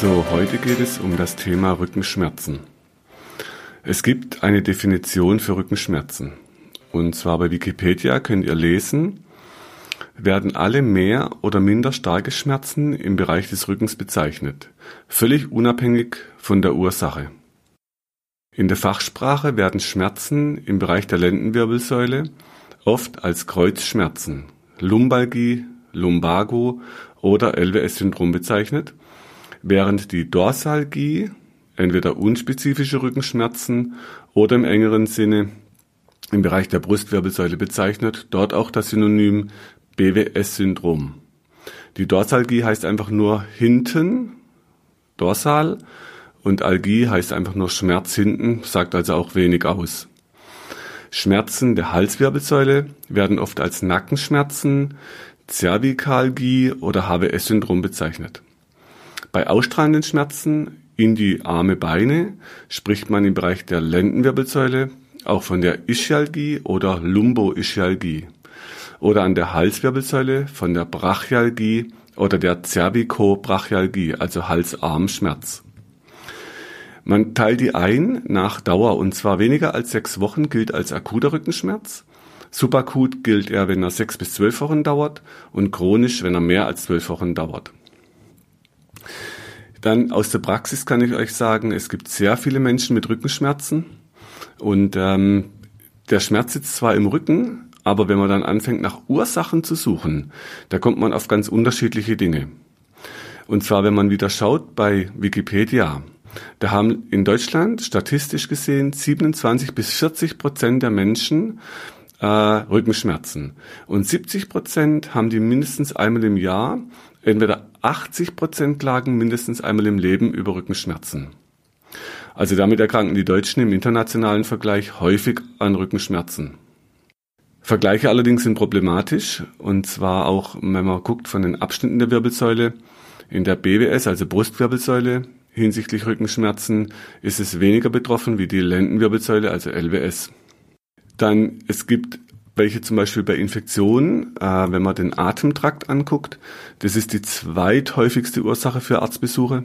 So, heute geht es um das Thema Rückenschmerzen. Es gibt eine Definition für Rückenschmerzen. Und zwar bei Wikipedia könnt ihr lesen, werden alle mehr oder minder starke Schmerzen im Bereich des Rückens bezeichnet, völlig unabhängig von der Ursache. In der Fachsprache werden Schmerzen im Bereich der Lendenwirbelsäule oft als Kreuzschmerzen, Lumbalgie, Lumbago oder LWS-Syndrom bezeichnet während die Dorsalgie entweder unspezifische Rückenschmerzen oder im engeren Sinne im Bereich der Brustwirbelsäule bezeichnet, dort auch das Synonym BWS-Syndrom. Die Dorsalgie heißt einfach nur hinten, dorsal, und Algie heißt einfach nur Schmerz hinten, sagt also auch wenig aus. Schmerzen der Halswirbelsäule werden oft als Nackenschmerzen, Zervikalgie oder HWS-Syndrom bezeichnet. Bei ausstrahlenden Schmerzen in die Arme, Beine spricht man im Bereich der Lendenwirbelsäule auch von der Ischialgie oder Lumboischialgie oder an der Halswirbelsäule von der Brachialgie oder der Cervicobrachialgie, also Hals-Arm-Schmerz. Man teilt die ein nach Dauer und zwar weniger als sechs Wochen gilt als akuter Rückenschmerz. Subakut gilt er, wenn er sechs bis zwölf Wochen dauert und chronisch, wenn er mehr als zwölf Wochen dauert. Dann aus der Praxis kann ich euch sagen, es gibt sehr viele Menschen mit Rückenschmerzen und ähm, der Schmerz sitzt zwar im Rücken, aber wenn man dann anfängt nach Ursachen zu suchen, da kommt man auf ganz unterschiedliche Dinge. Und zwar, wenn man wieder schaut bei Wikipedia, da haben in Deutschland statistisch gesehen 27 bis 40 Prozent der Menschen äh, Rückenschmerzen. Und 70 Prozent haben die mindestens einmal im Jahr. Entweder 80 Prozent klagen mindestens einmal im Leben über Rückenschmerzen. Also damit erkranken die Deutschen im internationalen Vergleich häufig an Rückenschmerzen. Vergleiche allerdings sind problematisch, und zwar auch, wenn man guckt von den Abschnitten der Wirbelsäule. In der BWS, also Brustwirbelsäule, hinsichtlich Rückenschmerzen ist es weniger betroffen wie die Lendenwirbelsäule, also LWS. Dann, es gibt welche zum Beispiel bei Infektionen, äh, wenn man den Atemtrakt anguckt, das ist die zweithäufigste Ursache für Arztbesuche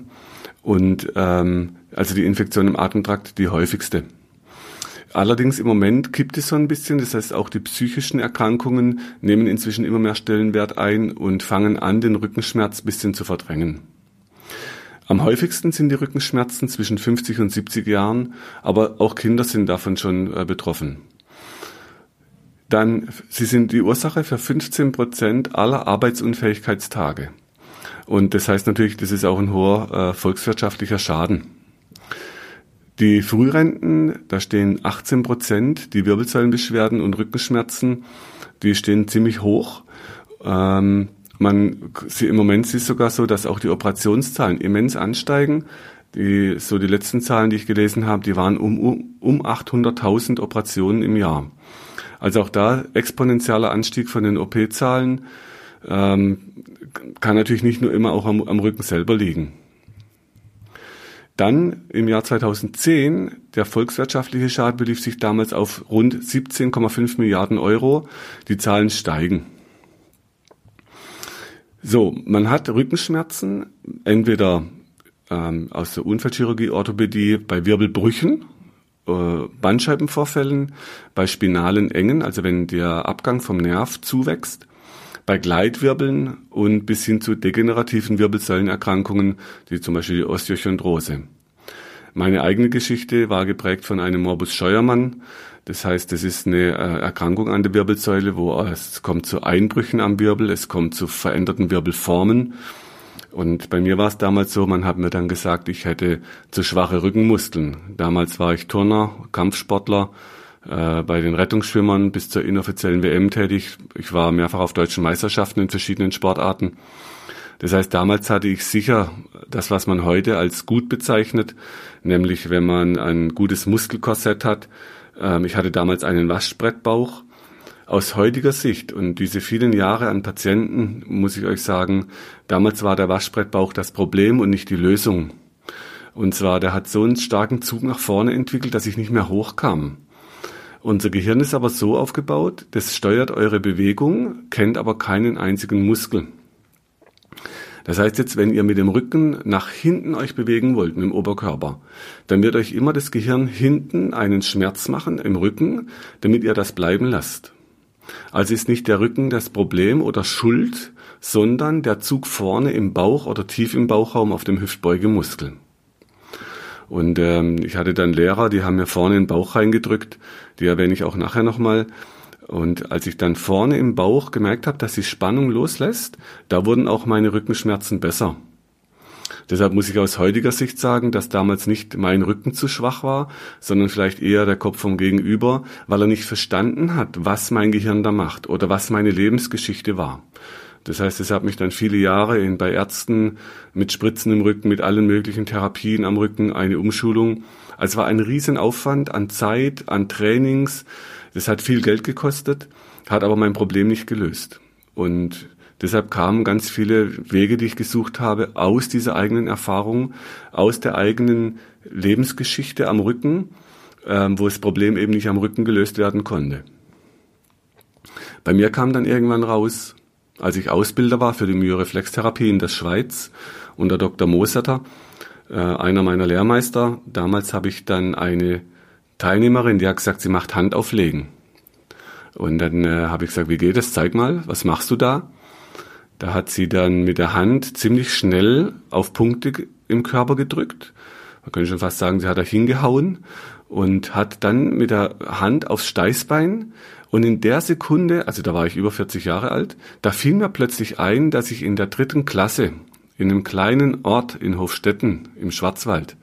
und ähm, also die Infektion im Atemtrakt die häufigste. Allerdings im Moment kippt es so ein bisschen, das heißt auch die psychischen Erkrankungen nehmen inzwischen immer mehr Stellenwert ein und fangen an, den Rückenschmerz ein bisschen zu verdrängen. Am häufigsten sind die Rückenschmerzen zwischen 50 und 70 Jahren, aber auch Kinder sind davon schon äh, betroffen dann sie sind die Ursache für 15 Prozent aller Arbeitsunfähigkeitstage. Und das heißt natürlich, das ist auch ein hoher äh, volkswirtschaftlicher Schaden. Die Frührenten, da stehen 18 Prozent, die Wirbelsäulenbeschwerden und Rückenschmerzen, die stehen ziemlich hoch. Ähm, man, sie, Im Moment ist es sogar so, dass auch die Operationszahlen immens ansteigen. Die, so die letzten Zahlen, die ich gelesen habe, die waren um, um, um 800.000 Operationen im Jahr. Also auch da exponentieller Anstieg von den OP-Zahlen ähm, kann natürlich nicht nur immer auch am, am Rücken selber liegen. Dann im Jahr 2010, der volkswirtschaftliche Schaden belief sich damals auf rund 17,5 Milliarden Euro. Die Zahlen steigen. So, man hat Rückenschmerzen, entweder ähm, aus der Unfallchirurgie, Orthopädie bei Wirbelbrüchen, Bandscheibenvorfällen, bei spinalen Engen, also wenn der Abgang vom Nerv zuwächst, bei Gleitwirbeln und bis hin zu degenerativen Wirbelsäulenerkrankungen, wie zum Beispiel die Osteochondrose. Meine eigene Geschichte war geprägt von einem Morbus Scheuermann. Das heißt, es ist eine äh, Erkrankung an der Wirbelsäule, wo es kommt zu Einbrüchen am Wirbel, es kommt zu veränderten Wirbelformen und bei mir war es damals so, man hat mir dann gesagt, ich hätte zu schwache Rückenmuskeln. Damals war ich Turner, Kampfsportler, äh, bei den Rettungsschwimmern bis zur inoffiziellen WM tätig. Ich war mehrfach auf deutschen Meisterschaften in verschiedenen Sportarten. Das heißt, damals hatte ich sicher das, was man heute als gut bezeichnet, nämlich wenn man ein gutes Muskelkorsett hat. Ähm, ich hatte damals einen Waschbrettbauch. Aus heutiger Sicht und diese vielen Jahre an Patienten muss ich euch sagen, damals war der Waschbrettbauch das Problem und nicht die Lösung. Und zwar, der hat so einen starken Zug nach vorne entwickelt, dass ich nicht mehr hochkam. Unser Gehirn ist aber so aufgebaut, das steuert eure Bewegung, kennt aber keinen einzigen Muskel. Das heißt jetzt, wenn ihr mit dem Rücken nach hinten euch bewegen wollt, im Oberkörper, dann wird euch immer das Gehirn hinten einen Schmerz machen im Rücken, damit ihr das bleiben lasst. Also ist nicht der Rücken das Problem oder Schuld, sondern der Zug vorne im Bauch oder tief im Bauchraum auf dem Hüftbeugemuskel. Und ähm, ich hatte dann Lehrer, die haben mir vorne den Bauch reingedrückt, die erwähne ich auch nachher nochmal. Und als ich dann vorne im Bauch gemerkt habe, dass die Spannung loslässt, da wurden auch meine Rückenschmerzen besser. Deshalb muss ich aus heutiger Sicht sagen, dass damals nicht mein Rücken zu schwach war, sondern vielleicht eher der Kopf vom Gegenüber, weil er nicht verstanden hat, was mein Gehirn da macht oder was meine Lebensgeschichte war. Das heißt, es hat mich dann viele Jahre in, bei Ärzten mit Spritzen im Rücken, mit allen möglichen Therapien am Rücken, eine Umschulung. Also es war ein Riesenaufwand an Zeit, an Trainings. Das hat viel Geld gekostet, hat aber mein Problem nicht gelöst. Und deshalb kamen ganz viele Wege, die ich gesucht habe, aus dieser eigenen Erfahrung, aus der eigenen Lebensgeschichte am Rücken, ähm, wo das Problem eben nicht am Rücken gelöst werden konnte. Bei mir kam dann irgendwann raus, als ich Ausbilder war für die Myoreflextherapie in der Schweiz unter Dr. Mosetter, äh, einer meiner Lehrmeister, damals habe ich dann eine Teilnehmerin, die hat gesagt, sie macht Handauflegen. Und dann äh, habe ich gesagt, wie geht es? Zeig mal, was machst du da? Da hat sie dann mit der Hand ziemlich schnell auf Punkte im Körper gedrückt. Man könnte schon fast sagen, sie hat da hingehauen und hat dann mit der Hand aufs Steißbein und in der Sekunde, also da war ich über 40 Jahre alt, da fiel mir plötzlich ein, dass ich in der dritten Klasse in einem kleinen Ort in Hofstetten im Schwarzwald,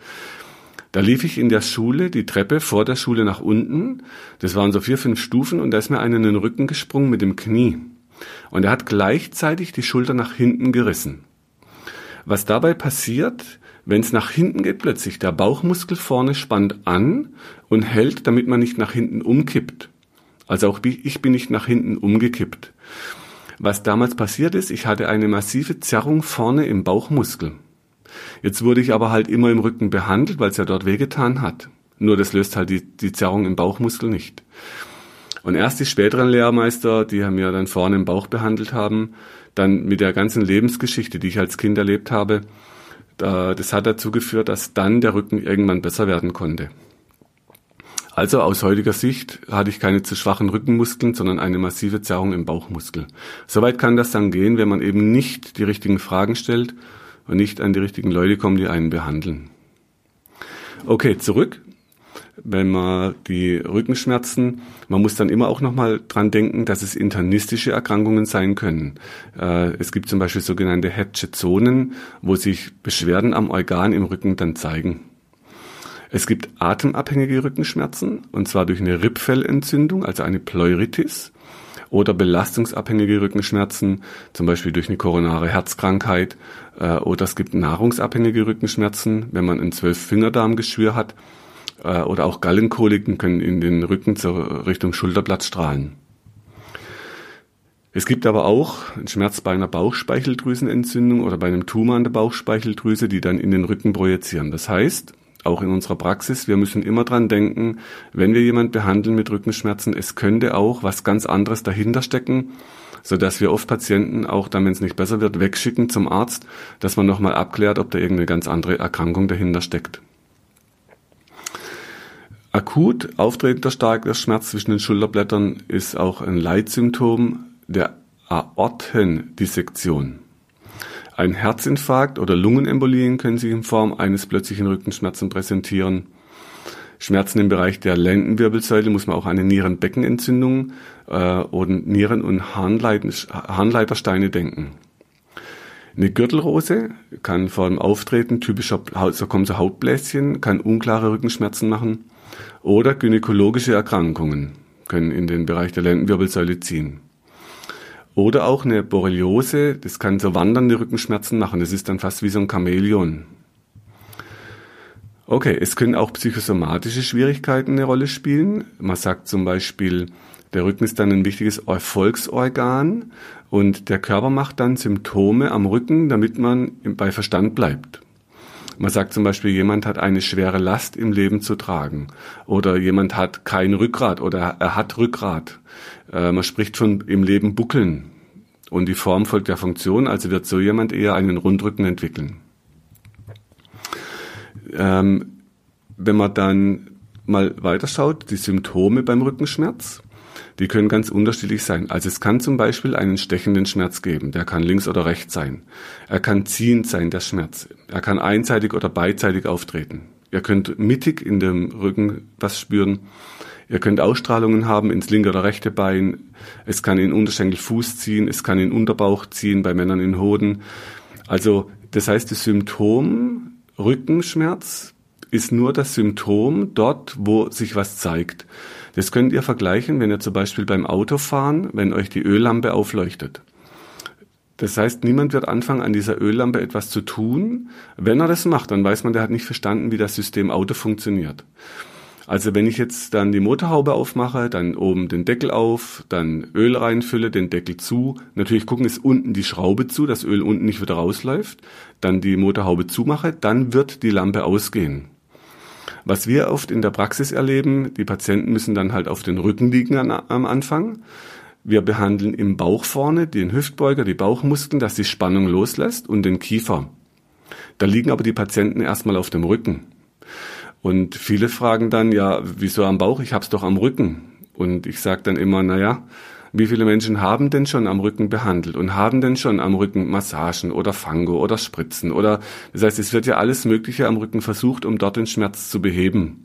da lief ich in der Schule die Treppe vor der Schule nach unten. Das waren so vier, fünf Stufen und da ist mir einer in den Rücken gesprungen mit dem Knie. Und er hat gleichzeitig die Schulter nach hinten gerissen. Was dabei passiert, wenn es nach hinten geht plötzlich, der Bauchmuskel vorne spannt an und hält, damit man nicht nach hinten umkippt. Also auch ich bin nicht nach hinten umgekippt. Was damals passiert ist, ich hatte eine massive Zerrung vorne im Bauchmuskel. Jetzt wurde ich aber halt immer im Rücken behandelt, weil es ja dort wehgetan hat. Nur das löst halt die, die Zerrung im Bauchmuskel nicht. Und erst die späteren Lehrmeister, die mir dann vorne im Bauch behandelt haben, dann mit der ganzen Lebensgeschichte, die ich als Kind erlebt habe, das hat dazu geführt, dass dann der Rücken irgendwann besser werden konnte. Also aus heutiger Sicht hatte ich keine zu schwachen Rückenmuskeln, sondern eine massive Zerrung im Bauchmuskel. Soweit kann das dann gehen, wenn man eben nicht die richtigen Fragen stellt und nicht an die richtigen Leute kommt, die einen behandeln. Okay, zurück. Wenn man die Rückenschmerzen, man muss dann immer auch nochmal dran denken, dass es internistische Erkrankungen sein können. Äh, es gibt zum Beispiel sogenannte Hetche-Zonen, wo sich Beschwerden am Organ im Rücken dann zeigen. Es gibt atemabhängige Rückenschmerzen, und zwar durch eine Rippfellentzündung, also eine Pleuritis, oder belastungsabhängige Rückenschmerzen, zum Beispiel durch eine koronare Herzkrankheit, äh, oder es gibt nahrungsabhängige Rückenschmerzen, wenn man ein Zwölffingerdarmgeschwür hat, äh, oder auch Gallenkoliken können in den Rücken zur Richtung Schulterblatt strahlen. Es gibt aber auch einen Schmerz bei einer Bauchspeicheldrüsenentzündung oder bei einem Tumor an der Bauchspeicheldrüse, die dann in den Rücken projizieren. Das heißt, auch in unserer Praxis, wir müssen immer dran denken, wenn wir jemand behandeln mit Rückenschmerzen, es könnte auch was ganz anderes dahinter stecken, so dass wir oft Patienten auch dann, wenn es nicht besser wird, wegschicken zum Arzt, dass man nochmal abklärt, ob da irgendeine ganz andere Erkrankung dahinter steckt. Akut auftretender starker Schmerz zwischen den Schulterblättern ist auch ein Leitsymptom der Aortendissektion. Ein Herzinfarkt oder Lungenembolien können sich in Form eines plötzlichen Rückenschmerzen präsentieren. Schmerzen im Bereich der Lendenwirbelsäule muss man auch eine Nierenbeckenentzündung äh, und Nieren- und Harnleitersteine denken. Eine Gürtelrose kann vor dem Auftreten typischer, so kommen so Hautbläschen, kann unklare Rückenschmerzen machen. Oder gynäkologische Erkrankungen können in den Bereich der Lendenwirbelsäule ziehen. Oder auch eine Borreliose, das kann so wandernde Rückenschmerzen machen. Das ist dann fast wie so ein Chamäleon. Okay, es können auch psychosomatische Schwierigkeiten eine Rolle spielen. Man sagt zum Beispiel, der Rücken ist dann ein wichtiges Erfolgsorgan und der Körper macht dann Symptome am Rücken, damit man bei Verstand bleibt. Man sagt zum Beispiel, jemand hat eine schwere Last im Leben zu tragen oder jemand hat kein Rückgrat oder er hat Rückgrat. Äh, man spricht von im Leben buckeln und die Form folgt der Funktion, also wird so jemand eher einen Rundrücken entwickeln. Ähm, wenn man dann mal weiterschaut, die Symptome beim Rückenschmerz, die können ganz unterschiedlich sein. Also es kann zum Beispiel einen stechenden Schmerz geben, der kann links oder rechts sein. Er kann ziehend sein, der Schmerz. Er kann einseitig oder beidseitig auftreten. Ihr könnt mittig in dem Rücken was spüren. Ihr könnt Ausstrahlungen haben ins linke oder rechte Bein. Es kann in Unterschenkel Fuß ziehen. Es kann in Unterbauch ziehen, bei Männern in Hoden. Also, das heißt, das Symptom Rückenschmerz ist nur das Symptom dort, wo sich was zeigt. Das könnt ihr vergleichen, wenn ihr zum Beispiel beim Autofahren, wenn euch die Öllampe aufleuchtet. Das heißt, niemand wird anfangen, an dieser Öllampe etwas zu tun. Wenn er das macht, dann weiß man, der hat nicht verstanden, wie das System Auto funktioniert. Also wenn ich jetzt dann die Motorhaube aufmache, dann oben den Deckel auf, dann Öl reinfülle, den Deckel zu. Natürlich gucken, ist unten die Schraube zu, dass Öl unten nicht wieder rausläuft. Dann die Motorhaube zumache, dann wird die Lampe ausgehen. Was wir oft in der Praxis erleben, die Patienten müssen dann halt auf den Rücken liegen am Anfang. Wir behandeln im Bauch vorne den Hüftbeuger, die Bauchmuskeln, dass die Spannung loslässt und den Kiefer. Da liegen aber die Patienten erstmal auf dem Rücken. Und viele fragen dann, ja, wieso am Bauch? Ich hab's doch am Rücken. Und ich sage dann immer, na ja, wie viele Menschen haben denn schon am Rücken behandelt und haben denn schon am Rücken Massagen oder Fango oder Spritzen oder das heißt, es wird ja alles Mögliche am Rücken versucht, um dort den Schmerz zu beheben.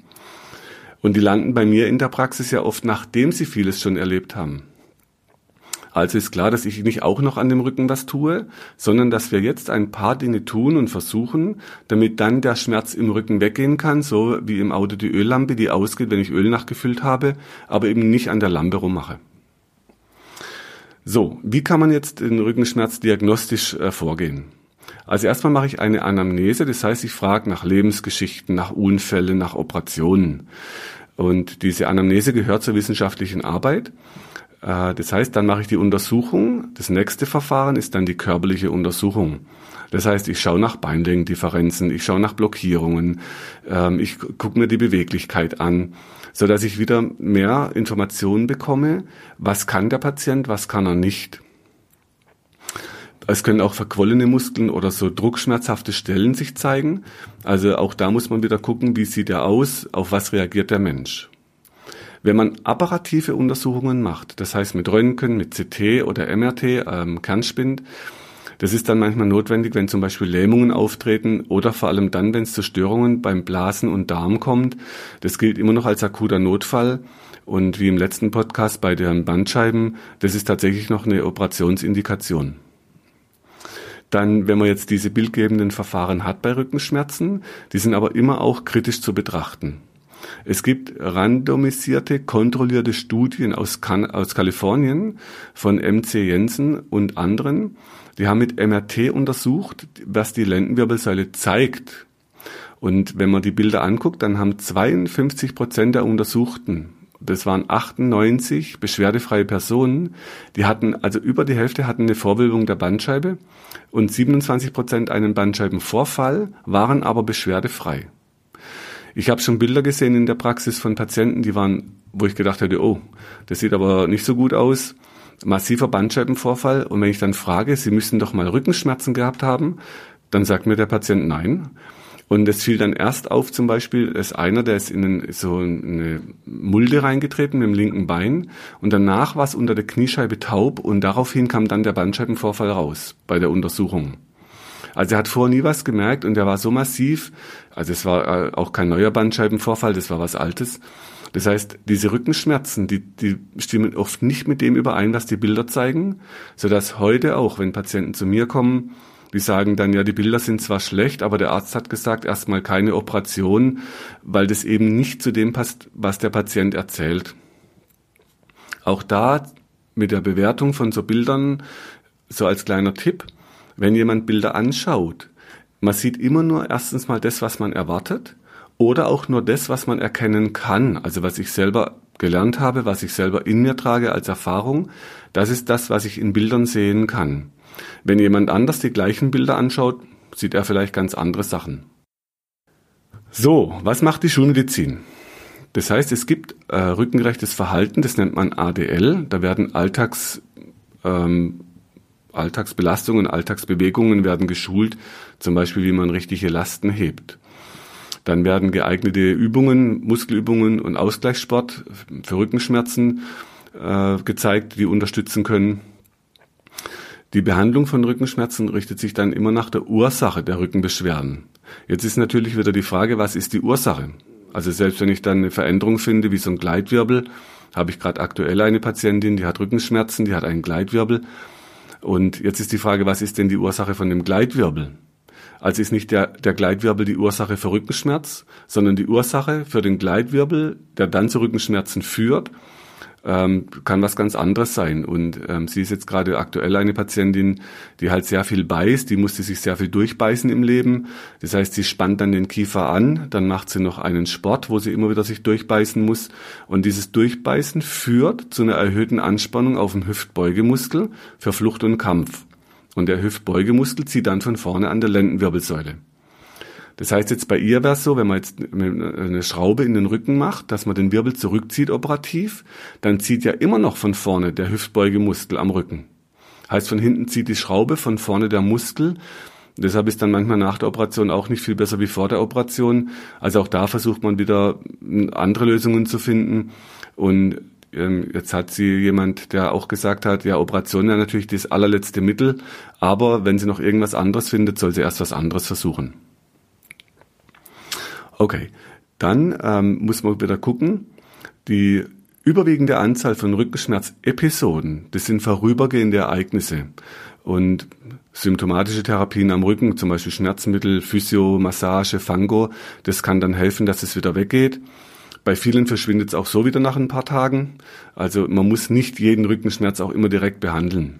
Und die landen bei mir in der Praxis ja oft, nachdem sie vieles schon erlebt haben. Also ist klar, dass ich nicht auch noch an dem Rücken was tue, sondern dass wir jetzt ein paar Dinge tun und versuchen, damit dann der Schmerz im Rücken weggehen kann, so wie im Auto die Öllampe, die ausgeht, wenn ich Öl nachgefüllt habe, aber eben nicht an der Lampe rummache. So, wie kann man jetzt den Rückenschmerz diagnostisch äh, vorgehen? Also erstmal mache ich eine Anamnese, das heißt, ich frage nach Lebensgeschichten, nach Unfällen, nach Operationen. Und diese Anamnese gehört zur wissenschaftlichen Arbeit. Äh, das heißt, dann mache ich die Untersuchung. Das nächste Verfahren ist dann die körperliche Untersuchung. Das heißt, ich schaue nach Beinlängendifferenzen, ich schaue nach Blockierungen, ähm, ich gucke mir die Beweglichkeit an so dass ich wieder mehr Informationen bekomme, was kann der Patient, was kann er nicht. Es können auch verquollene Muskeln oder so druckschmerzhafte Stellen sich zeigen. Also auch da muss man wieder gucken, wie sieht er aus, auf was reagiert der Mensch. Wenn man apparative Untersuchungen macht, das heißt mit Röntgen, mit CT oder MRT, ähm, Kernspind, das ist dann manchmal notwendig, wenn zum Beispiel Lähmungen auftreten oder vor allem dann, wenn es zu Störungen beim Blasen und Darm kommt. Das gilt immer noch als akuter Notfall. Und wie im letzten Podcast bei den Bandscheiben, das ist tatsächlich noch eine Operationsindikation. Dann, wenn man jetzt diese bildgebenden Verfahren hat bei Rückenschmerzen, die sind aber immer auch kritisch zu betrachten. Es gibt randomisierte, kontrollierte Studien aus, aus Kalifornien von MC Jensen und anderen, die haben mit MRT untersucht, was die Lendenwirbelsäule zeigt. Und wenn man die Bilder anguckt, dann haben 52 Prozent der Untersuchten, das waren 98 beschwerdefreie Personen, die hatten, also über die Hälfte hatten eine Vorwölbung der Bandscheibe und 27 Prozent einen Bandscheibenvorfall, waren aber beschwerdefrei. Ich habe schon Bilder gesehen in der Praxis von Patienten, die waren, wo ich gedacht hätte, oh, das sieht aber nicht so gut aus massiver Bandscheibenvorfall. Und wenn ich dann frage, Sie müssen doch mal Rückenschmerzen gehabt haben, dann sagt mir der Patient nein. Und es fiel dann erst auf, zum Beispiel, dass einer, der ist in so eine Mulde reingetreten mit dem linken Bein und danach war es unter der Kniescheibe taub und daraufhin kam dann der Bandscheibenvorfall raus bei der Untersuchung. Also er hat vorher nie was gemerkt und er war so massiv, also es war äh, auch kein neuer Bandscheibenvorfall, das war was Altes. Das heißt, diese Rückenschmerzen, die, die stimmen oft nicht mit dem überein, was die Bilder zeigen, so dass heute auch, wenn Patienten zu mir kommen, die sagen dann, ja, die Bilder sind zwar schlecht, aber der Arzt hat gesagt, erstmal keine Operation, weil das eben nicht zu dem passt, was der Patient erzählt. Auch da mit der Bewertung von so Bildern, so als kleiner Tipp, wenn jemand Bilder anschaut, man sieht immer nur erstens mal das, was man erwartet oder auch nur das, was man erkennen kann, also was ich selber gelernt habe, was ich selber in mir trage als Erfahrung, das ist das, was ich in Bildern sehen kann. Wenn jemand anders die gleichen Bilder anschaut, sieht er vielleicht ganz andere Sachen. So, was macht die Schulmedizin? Das heißt, es gibt äh, rückengerechtes Verhalten, das nennt man ADL. Da werden Alltags, ähm, Alltagsbelastungen, Alltagsbewegungen werden geschult, zum Beispiel wie man richtige Lasten hebt. Dann werden geeignete Übungen, Muskelübungen und Ausgleichssport für Rückenschmerzen äh, gezeigt, die unterstützen können. Die Behandlung von Rückenschmerzen richtet sich dann immer nach der Ursache der Rückenbeschwerden. Jetzt ist natürlich wieder die Frage, was ist die Ursache? Also selbst wenn ich dann eine Veränderung finde, wie so ein Gleitwirbel, habe ich gerade aktuell eine Patientin, die hat Rückenschmerzen, die hat einen Gleitwirbel. Und jetzt ist die Frage, was ist denn die Ursache von dem Gleitwirbel? Also ist nicht der, der Gleitwirbel die Ursache für Rückenschmerz, sondern die Ursache für den Gleitwirbel, der dann zu Rückenschmerzen führt ähm, kann was ganz anderes sein. Und ähm, sie ist jetzt gerade aktuell eine Patientin, die halt sehr viel beißt, die musste sich sehr viel durchbeißen im Leben. Das heißt, sie spannt dann den Kiefer an, dann macht sie noch einen Sport, wo sie immer wieder sich durchbeißen muss. Und dieses Durchbeißen führt zu einer erhöhten Anspannung auf dem Hüftbeugemuskel für Flucht und Kampf. Und der Hüftbeugemuskel zieht dann von vorne an der Lendenwirbelsäule. Das heißt jetzt bei ihr wäre es so, wenn man jetzt eine Schraube in den Rücken macht, dass man den Wirbel zurückzieht operativ, dann zieht ja immer noch von vorne der Hüftbeugemuskel am Rücken. Heißt von hinten zieht die Schraube, von vorne der Muskel. Deshalb ist dann manchmal nach der Operation auch nicht viel besser wie vor der Operation. Also auch da versucht man wieder andere Lösungen zu finden. Und jetzt hat sie jemand, der auch gesagt hat, ja, Operation ja natürlich das allerletzte Mittel, aber wenn sie noch irgendwas anderes findet, soll sie erst was anderes versuchen. Okay, dann ähm, muss man wieder gucken, die überwiegende Anzahl von Rückenschmerzepisoden, das sind vorübergehende Ereignisse. Und symptomatische Therapien am Rücken, zum Beispiel Schmerzmittel, Physio, Massage, Fango, das kann dann helfen, dass es wieder weggeht. Bei vielen verschwindet es auch so wieder nach ein paar Tagen. Also man muss nicht jeden Rückenschmerz auch immer direkt behandeln.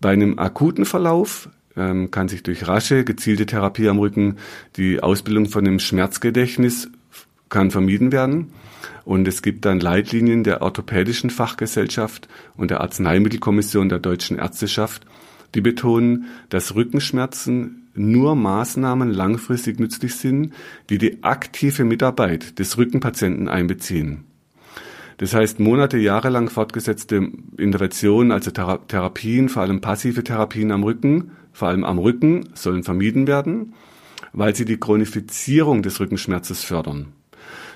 Bei einem akuten Verlauf ähm, kann sich durch rasche, gezielte Therapie am Rücken die Ausbildung von dem Schmerzgedächtnis kann vermieden werden. Und es gibt dann Leitlinien der Orthopädischen Fachgesellschaft und der Arzneimittelkommission der Deutschen Ärzteschaft, die betonen, dass Rückenschmerzen nur Maßnahmen langfristig nützlich sind, die die aktive Mitarbeit des Rückenpatienten einbeziehen. Das heißt, Monate, Jahre lang fortgesetzte Interventionen, also Therapien, vor allem passive Therapien am Rücken, vor allem am Rücken, sollen vermieden werden, weil sie die Chronifizierung des Rückenschmerzes fördern.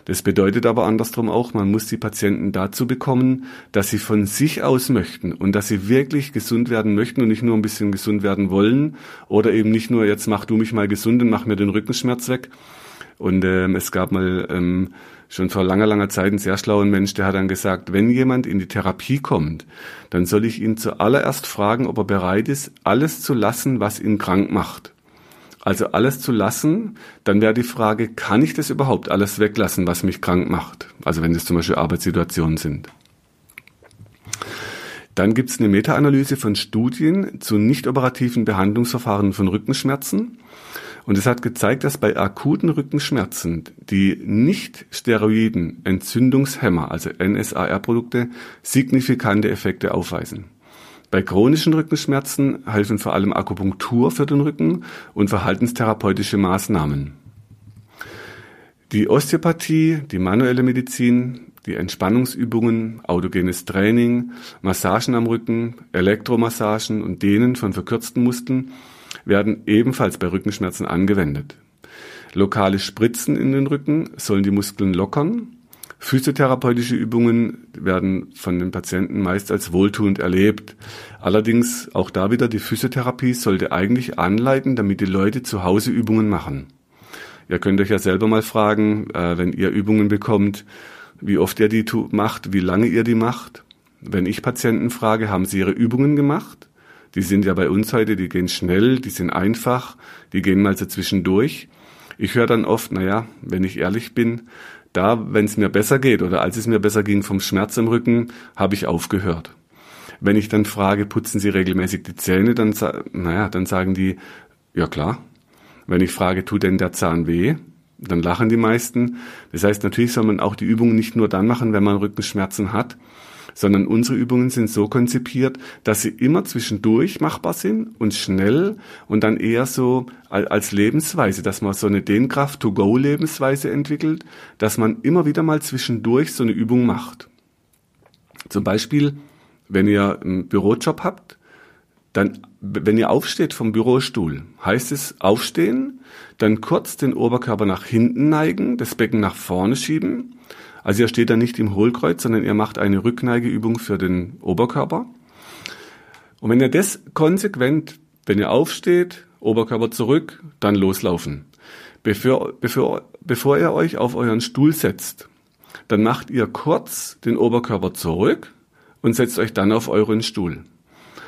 Das bedeutet aber andersrum auch, man muss die Patienten dazu bekommen, dass sie von sich aus möchten und dass sie wirklich gesund werden möchten und nicht nur ein bisschen gesund werden wollen oder eben nicht nur, jetzt mach du mich mal gesund und mach mir den Rückenschmerz weg. Und ähm, es gab mal ähm, schon vor langer, langer Zeit einen sehr schlauen Mensch, der hat dann gesagt, wenn jemand in die Therapie kommt, dann soll ich ihn zuallererst fragen, ob er bereit ist, alles zu lassen, was ihn krank macht. Also alles zu lassen, dann wäre die Frage, kann ich das überhaupt alles weglassen, was mich krank macht? Also wenn es zum Beispiel Arbeitssituationen sind. Dann gibt es eine Meta-Analyse von Studien zu nicht operativen Behandlungsverfahren von Rückenschmerzen. Und es hat gezeigt, dass bei akuten Rückenschmerzen die nicht steroiden Entzündungshemmer, also NSAR-Produkte, signifikante Effekte aufweisen. Bei chronischen Rückenschmerzen helfen vor allem Akupunktur für den Rücken und verhaltenstherapeutische Maßnahmen. Die Osteopathie, die manuelle Medizin, die Entspannungsübungen, autogenes Training, Massagen am Rücken, Elektromassagen und Dehnen von verkürzten Muskeln werden ebenfalls bei Rückenschmerzen angewendet. Lokale Spritzen in den Rücken sollen die Muskeln lockern. Physiotherapeutische Übungen werden von den Patienten meist als wohltuend erlebt. Allerdings auch da wieder die Physiotherapie sollte eigentlich anleiten, damit die Leute zu Hause Übungen machen. Ihr könnt euch ja selber mal fragen, äh, wenn ihr Übungen bekommt, wie oft ihr die macht, wie lange ihr die macht. Wenn ich Patienten frage, haben sie ihre Übungen gemacht? Die sind ja bei uns heute, die gehen schnell, die sind einfach, die gehen mal so zwischendurch. Ich höre dann oft, naja, wenn ich ehrlich bin, da, wenn es mir besser geht oder als es mir besser ging vom Schmerz im Rücken, habe ich aufgehört. Wenn ich dann frage, putzen Sie regelmäßig die Zähne, dann, naja, dann sagen die, ja klar. Wenn ich frage, tut denn der Zahn weh? Dann lachen die meisten. Das heißt, natürlich soll man auch die Übungen nicht nur dann machen, wenn man Rückenschmerzen hat, sondern unsere Übungen sind so konzipiert, dass sie immer zwischendurch machbar sind und schnell und dann eher so als Lebensweise, dass man so eine Dehnkraft-to-go-Lebensweise entwickelt, dass man immer wieder mal zwischendurch so eine Übung macht. Zum Beispiel, wenn ihr einen Bürojob habt, dann, wenn ihr aufsteht vom Bürostuhl, heißt es aufstehen, dann kurz den Oberkörper nach hinten neigen, das Becken nach vorne schieben also ihr steht da nicht im Hohlkreuz, sondern ihr macht eine Rückneigeübung für den Oberkörper. Und wenn ihr das konsequent, wenn ihr aufsteht, Oberkörper zurück, dann loslaufen. Bevor, bevor, bevor ihr euch auf euren Stuhl setzt, dann macht ihr kurz den Oberkörper zurück und setzt euch dann auf euren Stuhl,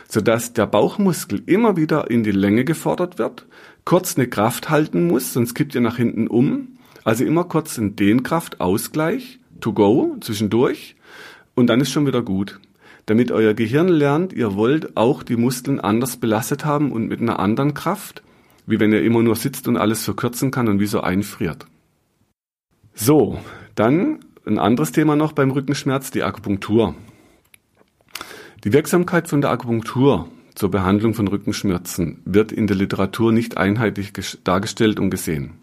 sodass der Bauchmuskel immer wieder in die Länge gefordert wird, kurz eine Kraft halten muss, sonst kippt ihr nach hinten um. Also immer kurz einen Dehnkraftausgleich to go zwischendurch und dann ist schon wieder gut. Damit euer Gehirn lernt, ihr wollt auch die Muskeln anders belastet haben und mit einer anderen Kraft, wie wenn ihr immer nur sitzt und alles verkürzen kann und wie so einfriert. So, dann ein anderes Thema noch beim Rückenschmerz, die Akupunktur. Die Wirksamkeit von der Akupunktur zur Behandlung von Rückenschmerzen wird in der Literatur nicht einheitlich dargestellt und gesehen.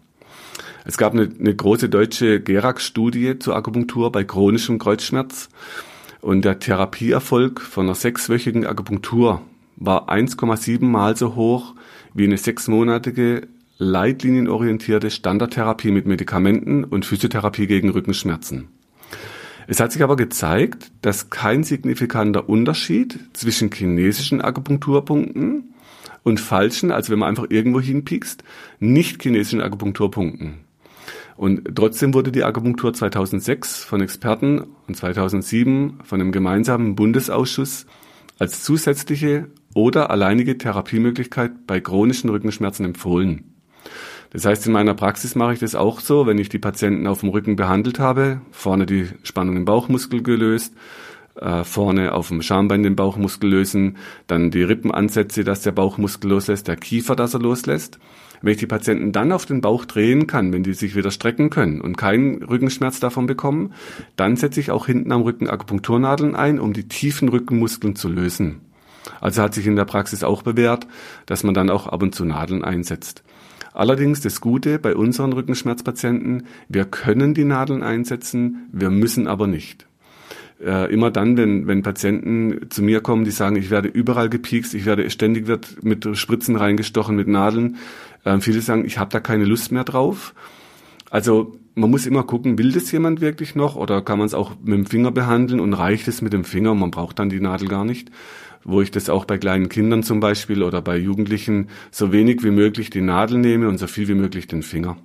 Es gab eine, eine große deutsche Gerax-Studie zur Akupunktur bei chronischem Kreuzschmerz und der Therapieerfolg von einer sechswöchigen Akupunktur war 1,7 mal so hoch wie eine sechsmonatige leitlinienorientierte Standardtherapie mit Medikamenten und Physiotherapie gegen Rückenschmerzen. Es hat sich aber gezeigt, dass kein signifikanter Unterschied zwischen chinesischen Akupunkturpunkten und falschen, also wenn man einfach irgendwo hinpiekst, nicht chinesischen Akupunkturpunkten und trotzdem wurde die Akupunktur 2006 von Experten und 2007 von einem gemeinsamen Bundesausschuss als zusätzliche oder alleinige Therapiemöglichkeit bei chronischen Rückenschmerzen empfohlen. Das heißt, in meiner Praxis mache ich das auch so, wenn ich die Patienten auf dem Rücken behandelt habe, vorne die Spannung im Bauchmuskel gelöst, äh, vorne auf dem Schambein den Bauchmuskel lösen, dann die Rippen ansetze, dass der Bauchmuskel loslässt, der Kiefer, dass er loslässt. Wenn ich die Patienten dann auf den Bauch drehen kann, wenn die sich wieder strecken können und keinen Rückenschmerz davon bekommen, dann setze ich auch hinten am Rücken Akupunkturnadeln ein, um die tiefen Rückenmuskeln zu lösen. Also hat sich in der Praxis auch bewährt, dass man dann auch ab und zu Nadeln einsetzt. Allerdings das Gute bei unseren Rückenschmerzpatienten, wir können die Nadeln einsetzen, wir müssen aber nicht äh, immer dann, wenn, wenn Patienten zu mir kommen, die sagen, ich werde überall gepiekst, ich werde ständig wird mit Spritzen reingestochen, mit Nadeln. Äh, viele sagen, ich habe da keine Lust mehr drauf. Also man muss immer gucken, will das jemand wirklich noch oder kann man es auch mit dem Finger behandeln und reicht es mit dem Finger, man braucht dann die Nadel gar nicht. Wo ich das auch bei kleinen Kindern zum Beispiel oder bei Jugendlichen so wenig wie möglich die Nadel nehme und so viel wie möglich den Finger.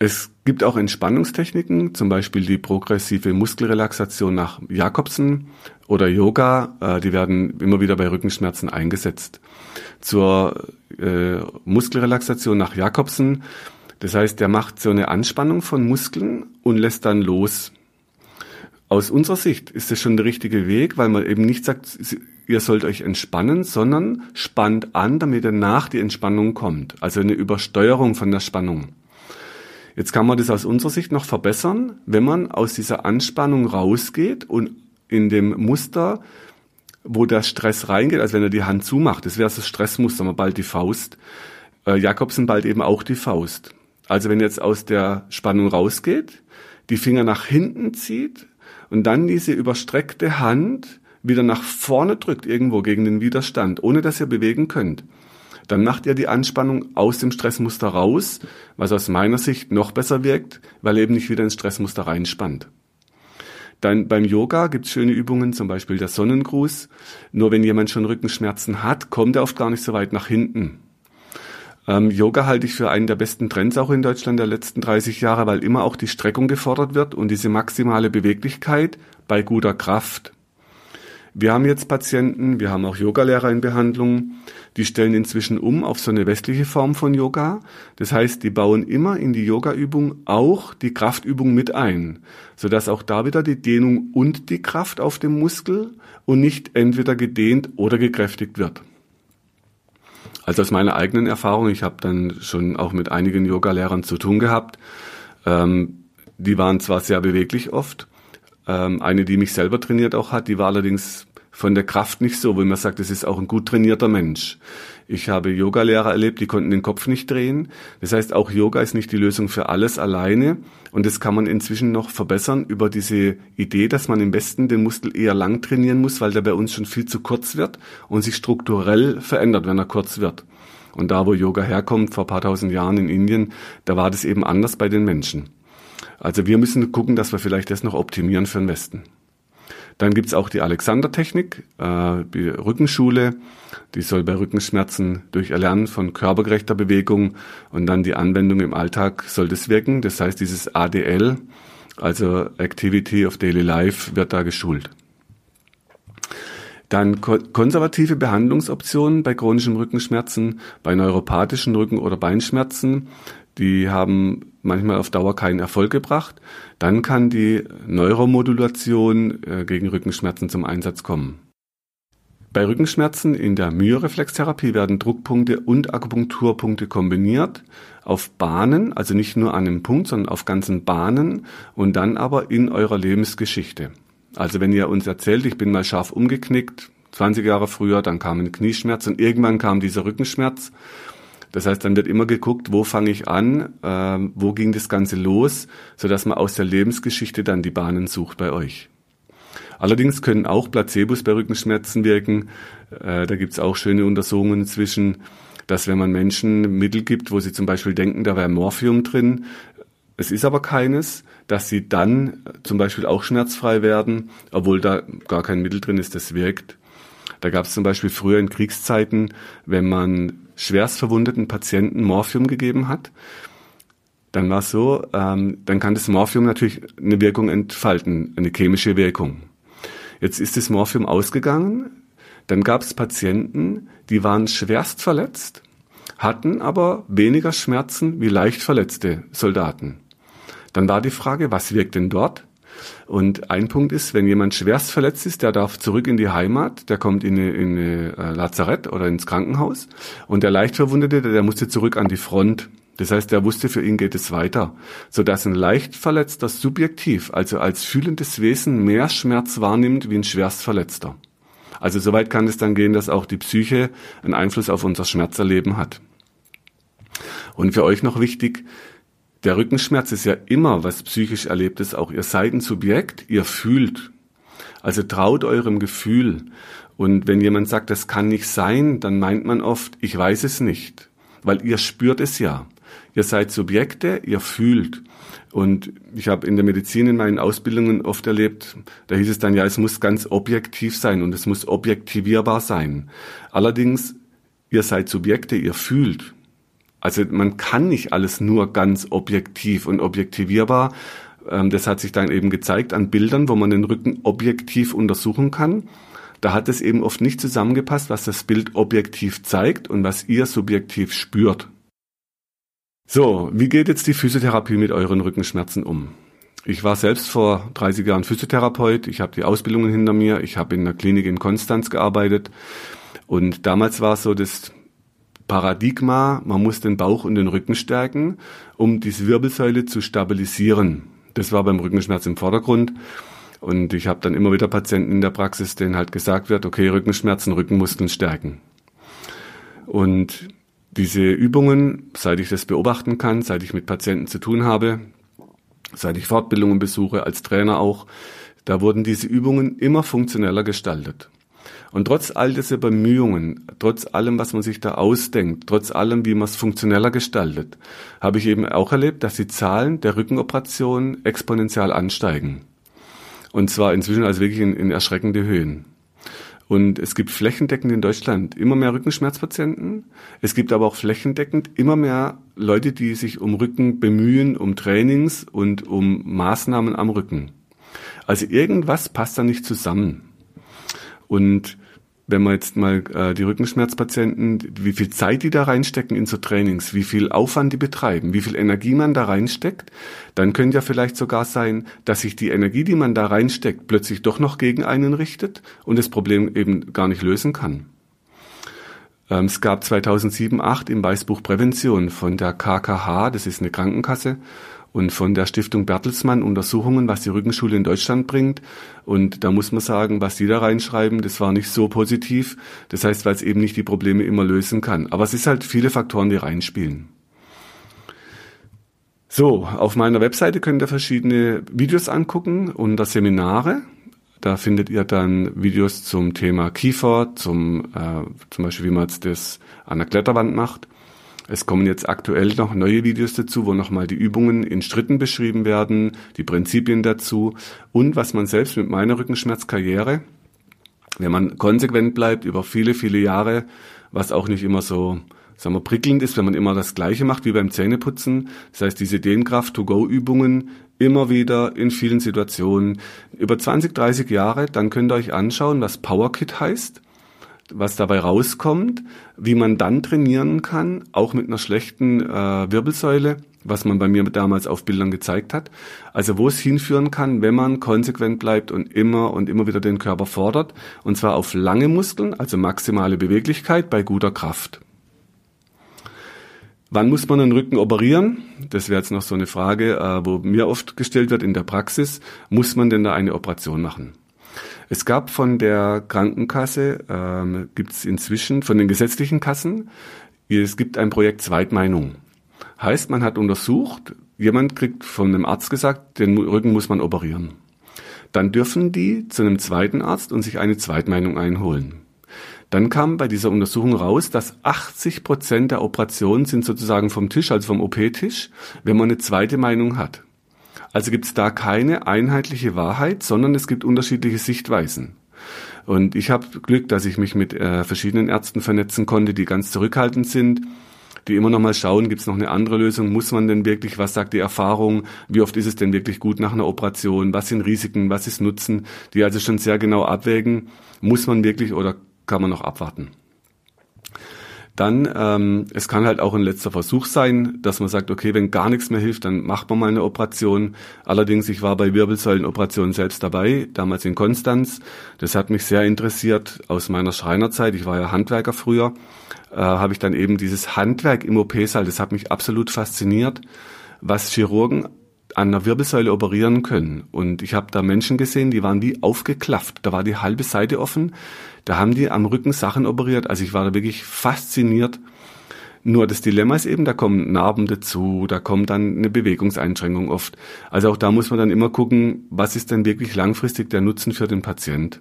Es gibt auch Entspannungstechniken, zum Beispiel die progressive Muskelrelaxation nach Jakobsen oder Yoga, äh, die werden immer wieder bei Rückenschmerzen eingesetzt. Zur äh, Muskelrelaxation nach Jakobsen, das heißt, der macht so eine Anspannung von Muskeln und lässt dann los. Aus unserer Sicht ist das schon der richtige Weg, weil man eben nicht sagt, ihr sollt euch entspannen, sondern spannt an, damit danach die Entspannung kommt. Also eine Übersteuerung von der Spannung. Jetzt kann man das aus unserer Sicht noch verbessern, wenn man aus dieser Anspannung rausgeht und in dem Muster, wo der Stress reingeht, also wenn er die Hand zumacht, das wäre das Stressmuster, man bald die Faust. Äh, Jakobsen bald eben auch die Faust. Also wenn jetzt aus der Spannung rausgeht, die Finger nach hinten zieht und dann diese überstreckte Hand wieder nach vorne drückt irgendwo gegen den Widerstand, ohne dass ihr bewegen könnt dann macht ihr die Anspannung aus dem Stressmuster raus, was aus meiner Sicht noch besser wirkt, weil er eben nicht wieder ins Stressmuster reinspannt. Dann beim Yoga gibt's schöne Übungen, zum Beispiel der Sonnengruß. Nur wenn jemand schon Rückenschmerzen hat, kommt er oft gar nicht so weit nach hinten. Ähm, Yoga halte ich für einen der besten Trends auch in Deutschland der letzten 30 Jahre, weil immer auch die Streckung gefordert wird und diese maximale Beweglichkeit bei guter Kraft. Wir haben jetzt Patienten, wir haben auch Yogalehrer in Behandlung, die stellen inzwischen um auf so eine westliche Form von Yoga. Das heißt, die bauen immer in die Yogaübung auch die Kraftübung mit ein, sodass auch da wieder die Dehnung und die Kraft auf dem Muskel und nicht entweder gedehnt oder gekräftigt wird. Also aus meiner eigenen Erfahrung, ich habe dann schon auch mit einigen Yogalehrern zu tun gehabt, ähm, die waren zwar sehr beweglich oft, ähm, eine, die mich selber trainiert auch hat, die war allerdings von der Kraft nicht so, wo man sagt, das ist auch ein gut trainierter Mensch. Ich habe Yogalehrer erlebt, die konnten den Kopf nicht drehen. Das heißt, auch Yoga ist nicht die Lösung für alles alleine. Und das kann man inzwischen noch verbessern über diese Idee, dass man im besten den Muskel eher lang trainieren muss, weil der bei uns schon viel zu kurz wird und sich strukturell verändert, wenn er kurz wird. Und da, wo Yoga herkommt, vor paar tausend Jahren in Indien, da war das eben anders bei den Menschen. Also wir müssen gucken, dass wir vielleicht das noch optimieren für den Westen. Dann gibt's auch die Alexander-Technik, äh, die Rückenschule. Die soll bei Rückenschmerzen durch Erlernen von körpergerechter Bewegung und dann die Anwendung im Alltag soll das wirken. Das heißt, dieses ADL, also Activity of Daily Life, wird da geschult. Dann konservative Behandlungsoptionen bei chronischem Rückenschmerzen, bei neuropathischen Rücken- oder Beinschmerzen. Die haben manchmal auf Dauer keinen Erfolg gebracht. Dann kann die Neuromodulation äh, gegen Rückenschmerzen zum Einsatz kommen. Bei Rückenschmerzen in der Myoreflextherapie werden Druckpunkte und Akupunkturpunkte kombiniert auf Bahnen, also nicht nur an einem Punkt, sondern auf ganzen Bahnen und dann aber in eurer Lebensgeschichte. Also wenn ihr uns erzählt, ich bin mal scharf umgeknickt, 20 Jahre früher, dann kam ein Knieschmerz und irgendwann kam dieser Rückenschmerz. Das heißt, dann wird immer geguckt, wo fange ich an, äh, wo ging das Ganze los, sodass man aus der Lebensgeschichte dann die Bahnen sucht bei euch. Allerdings können auch Placebos bei Rückenschmerzen wirken. Äh, da gibt's auch schöne Untersuchungen inzwischen, dass wenn man Menschen Mittel gibt, wo sie zum Beispiel denken, da wäre Morphium drin, es ist aber keines, dass sie dann zum Beispiel auch schmerzfrei werden, obwohl da gar kein Mittel drin ist, das wirkt. Da gab es zum Beispiel früher in Kriegszeiten, wenn man schwerst verwundeten Patienten Morphium gegeben hat, dann war es so, ähm, dann kann das Morphium natürlich eine Wirkung entfalten, eine chemische Wirkung. Jetzt ist das Morphium ausgegangen, dann gab es Patienten, die waren schwerst verletzt, hatten aber weniger Schmerzen wie leicht verletzte Soldaten. Dann war die Frage, was wirkt denn dort? Und ein Punkt ist, wenn jemand schwerst verletzt ist, der darf zurück in die Heimat, der kommt in eine, in äh, Lazarett oder ins Krankenhaus. Und der leicht Verwundete, der musste zurück an die Front. Das heißt, er wusste, für ihn geht es weiter. Sodass ein leicht Verletzter subjektiv, also als fühlendes Wesen, mehr Schmerz wahrnimmt wie ein schwerst Verletzter. Also soweit kann es dann gehen, dass auch die Psyche einen Einfluss auf unser Schmerzerleben hat. Und für euch noch wichtig, der Rückenschmerz ist ja immer was psychisch Erlebtes, auch ihr seid ein Subjekt, ihr fühlt. Also traut eurem Gefühl. Und wenn jemand sagt, das kann nicht sein, dann meint man oft, ich weiß es nicht. Weil ihr spürt es ja. Ihr seid Subjekte, ihr fühlt. Und ich habe in der Medizin in meinen Ausbildungen oft erlebt, da hieß es dann, ja, es muss ganz objektiv sein und es muss objektivierbar sein. Allerdings, ihr seid Subjekte, ihr fühlt. Also man kann nicht alles nur ganz objektiv und objektivierbar. Ähm, das hat sich dann eben gezeigt an Bildern, wo man den Rücken objektiv untersuchen kann. Da hat es eben oft nicht zusammengepasst, was das Bild objektiv zeigt und was ihr subjektiv spürt. So, wie geht jetzt die Physiotherapie mit euren Rückenschmerzen um? Ich war selbst vor 30 Jahren Physiotherapeut, ich habe die Ausbildungen hinter mir, ich habe in der Klinik in Konstanz gearbeitet und damals war es so, dass Paradigma, man muss den Bauch und den Rücken stärken, um diese Wirbelsäule zu stabilisieren. Das war beim Rückenschmerz im Vordergrund. Und ich habe dann immer wieder Patienten in der Praxis, denen halt gesagt wird, okay, Rückenschmerzen, Rückenmuskeln stärken. Und diese Übungen, seit ich das beobachten kann, seit ich mit Patienten zu tun habe, seit ich Fortbildungen besuche, als Trainer auch, da wurden diese Übungen immer funktioneller gestaltet. Und trotz all dieser Bemühungen, trotz allem, was man sich da ausdenkt, trotz allem, wie man es funktioneller gestaltet, habe ich eben auch erlebt, dass die Zahlen der Rückenoperationen exponentiell ansteigen. Und zwar inzwischen also wirklich in, in erschreckende Höhen. Und es gibt flächendeckend in Deutschland immer mehr Rückenschmerzpatienten. Es gibt aber auch flächendeckend immer mehr Leute, die sich um Rücken bemühen, um Trainings und um Maßnahmen am Rücken. Also irgendwas passt da nicht zusammen. Und wenn man jetzt mal äh, die Rückenschmerzpatienten, wie viel Zeit die da reinstecken in so Trainings, wie viel Aufwand die betreiben, wie viel Energie man da reinsteckt, dann könnte ja vielleicht sogar sein, dass sich die Energie, die man da reinsteckt, plötzlich doch noch gegen einen richtet und das Problem eben gar nicht lösen kann. Ähm, es gab 2007, 2008 im Weißbuch Prävention von der KKH, das ist eine Krankenkasse, und von der Stiftung Bertelsmann Untersuchungen, was die Rückenschule in Deutschland bringt. Und da muss man sagen, was die da reinschreiben, das war nicht so positiv. Das heißt, weil es eben nicht die Probleme immer lösen kann. Aber es ist halt viele Faktoren, die reinspielen. So, auf meiner Webseite könnt ihr verschiedene Videos angucken unter Seminare. Da findet ihr dann Videos zum Thema Kiefer, zum, äh, zum Beispiel, wie man jetzt das an der Kletterwand macht. Es kommen jetzt aktuell noch neue Videos dazu, wo nochmal die Übungen in Schritten beschrieben werden, die Prinzipien dazu und was man selbst mit meiner Rückenschmerzkarriere, wenn man konsequent bleibt über viele, viele Jahre, was auch nicht immer so sagen wir, prickelnd ist, wenn man immer das Gleiche macht wie beim Zähneputzen. Das heißt, diese Dehnkraft-to-go-Übungen immer wieder in vielen Situationen über 20, 30 Jahre, dann könnt ihr euch anschauen, was PowerKit heißt was dabei rauskommt, wie man dann trainieren kann, auch mit einer schlechten äh, Wirbelsäule, was man bei mir damals auf Bildern gezeigt hat. Also wo es hinführen kann, wenn man konsequent bleibt und immer und immer wieder den Körper fordert, und zwar auf lange Muskeln, also maximale Beweglichkeit bei guter Kraft. Wann muss man den Rücken operieren? Das wäre jetzt noch so eine Frage, äh, wo mir oft gestellt wird in der Praxis. Muss man denn da eine Operation machen? Es gab von der Krankenkasse, ähm, gibt es inzwischen von den gesetzlichen Kassen, es gibt ein Projekt Zweitmeinung. Heißt, man hat untersucht, jemand kriegt von einem Arzt gesagt, den Rücken muss man operieren. Dann dürfen die zu einem zweiten Arzt und sich eine Zweitmeinung einholen. Dann kam bei dieser Untersuchung raus, dass 80 Prozent der Operationen sind sozusagen vom Tisch, also vom OP-Tisch, wenn man eine zweite Meinung hat. Also gibt es da keine einheitliche Wahrheit, sondern es gibt unterschiedliche Sichtweisen. Und ich habe Glück, dass ich mich mit äh, verschiedenen Ärzten vernetzen konnte, die ganz zurückhaltend sind, die immer noch mal schauen, gibt es noch eine andere Lösung? Muss man denn wirklich, was sagt die Erfahrung? Wie oft ist es denn wirklich gut nach einer Operation? Was sind Risiken? Was ist Nutzen? Die also schon sehr genau abwägen. Muss man wirklich oder kann man noch abwarten? Dann, ähm, es kann halt auch ein letzter Versuch sein, dass man sagt, okay, wenn gar nichts mehr hilft, dann macht man mal eine Operation. Allerdings, ich war bei Wirbelsäulenoperationen selbst dabei, damals in Konstanz. Das hat mich sehr interessiert aus meiner Schreinerzeit. Ich war ja Handwerker früher. Äh, habe ich dann eben dieses Handwerk im OP-Saal, das hat mich absolut fasziniert, was Chirurgen an der Wirbelsäule operieren können. Und ich habe da Menschen gesehen, die waren wie aufgeklafft. Da war die halbe Seite offen. Da haben die am Rücken Sachen operiert. Also ich war da wirklich fasziniert. Nur das Dilemma ist eben, da kommen Narben dazu, da kommt dann eine Bewegungseinschränkung oft. Also auch da muss man dann immer gucken, was ist denn wirklich langfristig der Nutzen für den Patient.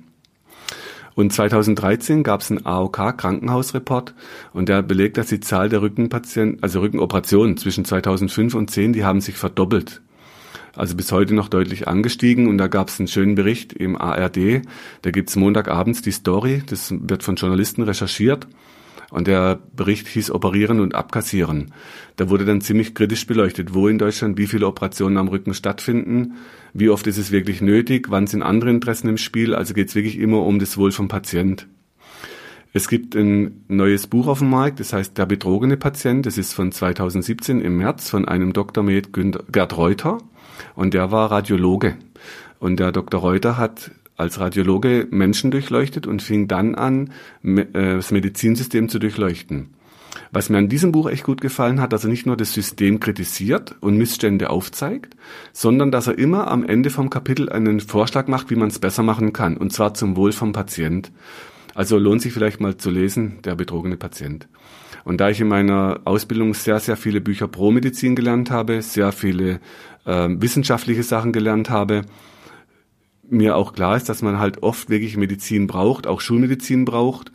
Und 2013 gab es einen AOK-Krankenhausreport und der belegt, dass die Zahl der Rückenpatienten, also Rückenoperationen zwischen 2005 und 10, die haben sich verdoppelt also bis heute noch deutlich angestiegen. Und da gab es einen schönen Bericht im ARD. Da gibt's Montagabends die Story, das wird von Journalisten recherchiert. Und der Bericht hieß Operieren und Abkassieren. Da wurde dann ziemlich kritisch beleuchtet, wo in Deutschland wie viele Operationen am Rücken stattfinden, wie oft ist es wirklich nötig, wann sind andere Interessen im Spiel. Also geht es wirklich immer um das Wohl vom Patient. Es gibt ein neues Buch auf dem Markt, das heißt Der betrogene Patient. Das ist von 2017 im März von einem Dr. Med Gerd Reuter. Und der war Radiologe. Und der Dr. Reuter hat als Radiologe Menschen durchleuchtet und fing dann an, äh, das Medizinsystem zu durchleuchten. Was mir an diesem Buch echt gut gefallen hat, dass er nicht nur das System kritisiert und Missstände aufzeigt, sondern dass er immer am Ende vom Kapitel einen Vorschlag macht, wie man es besser machen kann, und zwar zum Wohl vom Patient. Also lohnt sich vielleicht mal zu lesen, der betrogene Patient. Und da ich in meiner Ausbildung sehr, sehr viele Bücher pro Medizin gelernt habe, sehr viele äh, wissenschaftliche Sachen gelernt habe, mir auch klar ist, dass man halt oft wirklich Medizin braucht, auch Schulmedizin braucht,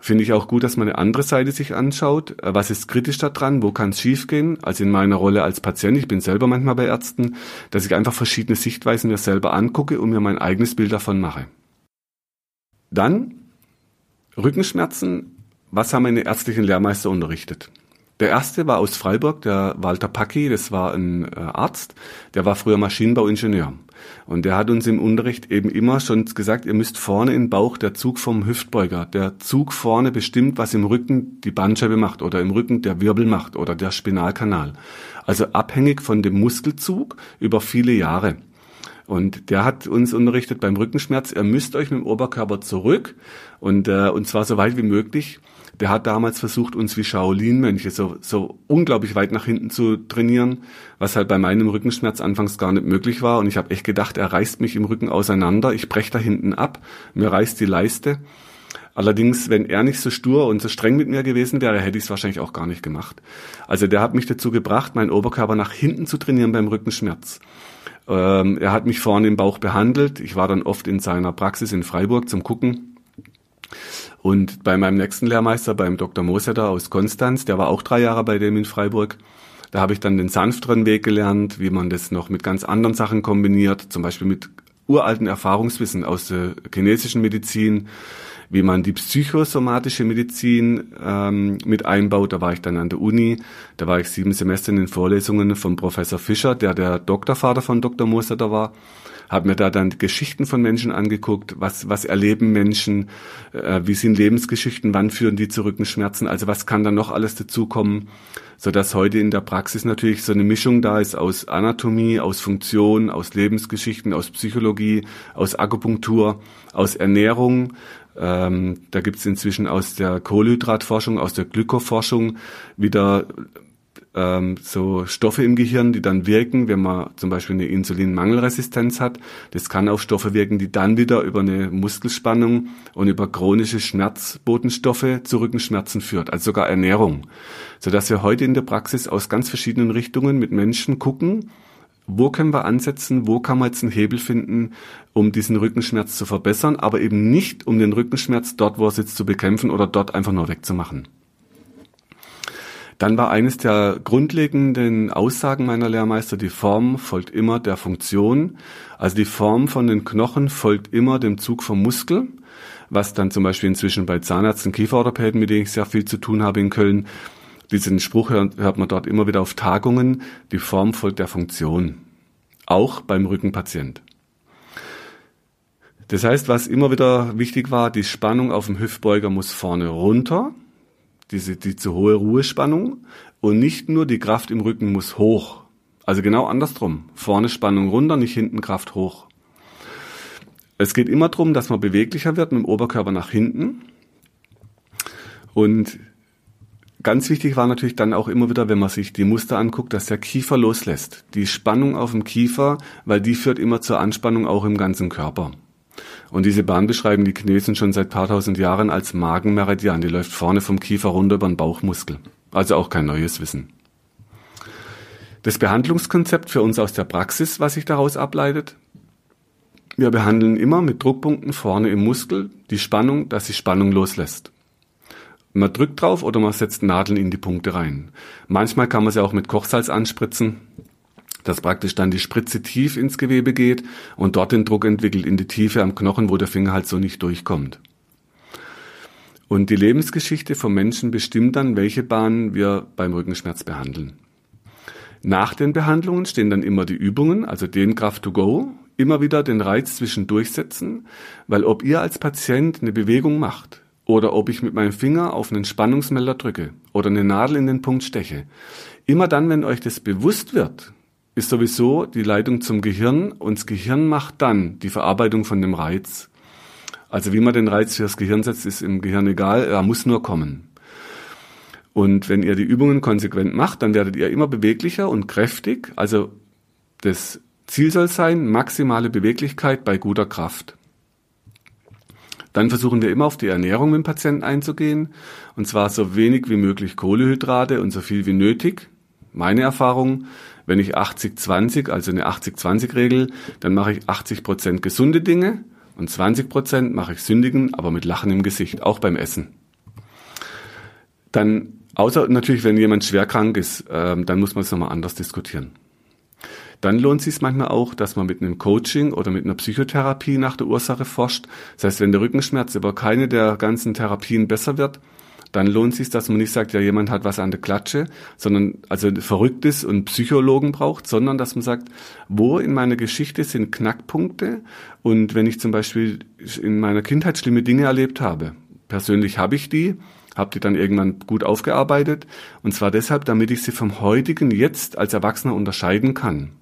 finde ich auch gut, dass man eine andere Seite sich anschaut. Was ist kritisch daran? Wo kann es schiefgehen? Also in meiner Rolle als Patient, ich bin selber manchmal bei Ärzten, dass ich einfach verschiedene Sichtweisen mir selber angucke und mir mein eigenes Bild davon mache. Dann Rückenschmerzen was haben meine ärztlichen Lehrmeister unterrichtet? Der erste war aus Freiburg, der Walter Packi, das war ein äh, Arzt, der war früher Maschinenbauingenieur. Und der hat uns im Unterricht eben immer schon gesagt, ihr müsst vorne den Bauch der Zug vom Hüftbeuger. Der Zug vorne bestimmt, was im Rücken die Bandscheibe macht oder im Rücken der Wirbel macht oder der Spinalkanal. Also abhängig von dem Muskelzug über viele Jahre. Und der hat uns unterrichtet beim Rückenschmerz, ihr müsst euch mit dem Oberkörper zurück und, äh, und zwar so weit wie möglich. Der hat damals versucht, uns wie Shaolin-Mönche so, so unglaublich weit nach hinten zu trainieren, was halt bei meinem Rückenschmerz anfangs gar nicht möglich war. Und ich habe echt gedacht, er reißt mich im Rücken auseinander, ich brech da hinten ab, mir reißt die Leiste. Allerdings, wenn er nicht so stur und so streng mit mir gewesen wäre, hätte ich es wahrscheinlich auch gar nicht gemacht. Also der hat mich dazu gebracht, meinen Oberkörper nach hinten zu trainieren beim Rückenschmerz. Ähm, er hat mich vorne im Bauch behandelt. Ich war dann oft in seiner Praxis in Freiburg zum Gucken. Und bei meinem nächsten Lehrmeister, beim Dr. Mosetter aus Konstanz, der war auch drei Jahre bei dem in Freiburg, da habe ich dann den sanfteren Weg gelernt, wie man das noch mit ganz anderen Sachen kombiniert, zum Beispiel mit uralten Erfahrungswissen aus der chinesischen Medizin, wie man die psychosomatische Medizin ähm, mit einbaut. Da war ich dann an der Uni, da war ich sieben Semester in den Vorlesungen von Professor Fischer, der der Doktorvater von Dr. Moser da war habe mir da dann Geschichten von Menschen angeguckt, was, was erleben Menschen, äh, wie sind Lebensgeschichten, wann führen die zu Rückenschmerzen, also was kann da noch alles dazukommen, so dass heute in der Praxis natürlich so eine Mischung da ist aus Anatomie, aus Funktion, aus Lebensgeschichten, aus Psychologie, aus Akupunktur, aus Ernährung, ähm, da gibt es inzwischen aus der Kohlenhydratforschung, aus der Glykoforschung wieder ähm, so Stoffe im Gehirn, die dann wirken, wenn man zum Beispiel eine Insulinmangelresistenz hat. Das kann auf Stoffe wirken, die dann wieder über eine Muskelspannung und über chronische Schmerzbotenstoffe zu Rückenschmerzen führt, also sogar Ernährung. Sodass wir heute in der Praxis aus ganz verschiedenen Richtungen mit Menschen gucken, wo können wir ansetzen, wo kann man jetzt einen Hebel finden, um diesen Rückenschmerz zu verbessern, aber eben nicht, um den Rückenschmerz dort, wo er sitzt, zu bekämpfen oder dort einfach nur wegzumachen. Dann war eines der grundlegenden Aussagen meiner Lehrmeister, die Form folgt immer der Funktion. Also die Form von den Knochen folgt immer dem Zug vom Muskel, was dann zum Beispiel inzwischen bei Zahnärzten, Kieferorthopäden, mit denen ich sehr viel zu tun habe in Köln, diesen Spruch hört, hört man dort immer wieder auf Tagungen, die Form folgt der Funktion. Auch beim Rückenpatient. Das heißt, was immer wieder wichtig war, die Spannung auf dem Hüftbeuger muss vorne runter, diese, die zu hohe Ruhespannung und nicht nur die Kraft im Rücken muss hoch. Also genau andersrum. Vorne Spannung runter, nicht hinten Kraft hoch. Es geht immer darum, dass man beweglicher wird mit dem Oberkörper nach hinten. Und ganz wichtig war natürlich dann auch immer wieder, wenn man sich die Muster anguckt, dass der Kiefer loslässt. Die Spannung auf dem Kiefer, weil die führt immer zur Anspannung auch im ganzen Körper. Und diese Bahn beschreiben die Chinesen schon seit paar tausend Jahren als Magenmeridian. Die läuft vorne vom Kiefer runter über den Bauchmuskel. Also auch kein neues Wissen. Das Behandlungskonzept für uns aus der Praxis, was sich daraus ableitet. Wir behandeln immer mit Druckpunkten vorne im Muskel die Spannung, dass die Spannung loslässt. Man drückt drauf oder man setzt Nadeln in die Punkte rein. Manchmal kann man sie auch mit Kochsalz anspritzen dass praktisch dann die Spritze tief ins Gewebe geht und dort den Druck entwickelt in die Tiefe am Knochen, wo der Finger halt so nicht durchkommt. Und die Lebensgeschichte vom Menschen bestimmt dann, welche Bahnen wir beim Rückenschmerz behandeln. Nach den Behandlungen stehen dann immer die Übungen, also den Kraft to go, immer wieder den Reiz zwischendurch setzen, weil ob ihr als Patient eine Bewegung macht oder ob ich mit meinem Finger auf einen Spannungsmelder drücke oder eine Nadel in den Punkt steche, immer dann, wenn euch das bewusst wird, ist sowieso die Leitung zum Gehirn und das Gehirn macht dann die Verarbeitung von dem Reiz. Also wie man den Reiz fürs Gehirn setzt, ist im Gehirn egal, er muss nur kommen. Und wenn ihr die Übungen konsequent macht, dann werdet ihr immer beweglicher und kräftig. Also das Ziel soll sein, maximale Beweglichkeit bei guter Kraft. Dann versuchen wir immer auf die Ernährung mit dem Patienten einzugehen. Und zwar so wenig wie möglich Kohlehydrate und so viel wie nötig. Meine Erfahrung, wenn ich 80-20, also eine 80-20-Regel, dann mache ich 80 Prozent gesunde Dinge und 20 Prozent mache ich sündigen, aber mit Lachen im Gesicht, auch beim Essen. Dann, außer natürlich, wenn jemand schwer krank ist, ähm, dann muss man es nochmal anders diskutieren. Dann lohnt es sich manchmal auch, dass man mit einem Coaching oder mit einer Psychotherapie nach der Ursache forscht. Das heißt, wenn der Rückenschmerz über keine der ganzen Therapien besser wird, dann lohnt sich, dass man nicht sagt, ja, jemand hat was an der Klatsche, sondern also Verrücktes und Psychologen braucht, sondern dass man sagt, wo in meiner Geschichte sind Knackpunkte und wenn ich zum Beispiel in meiner Kindheit schlimme Dinge erlebt habe, persönlich habe ich die, habe die dann irgendwann gut aufgearbeitet und zwar deshalb, damit ich sie vom heutigen Jetzt als Erwachsener unterscheiden kann.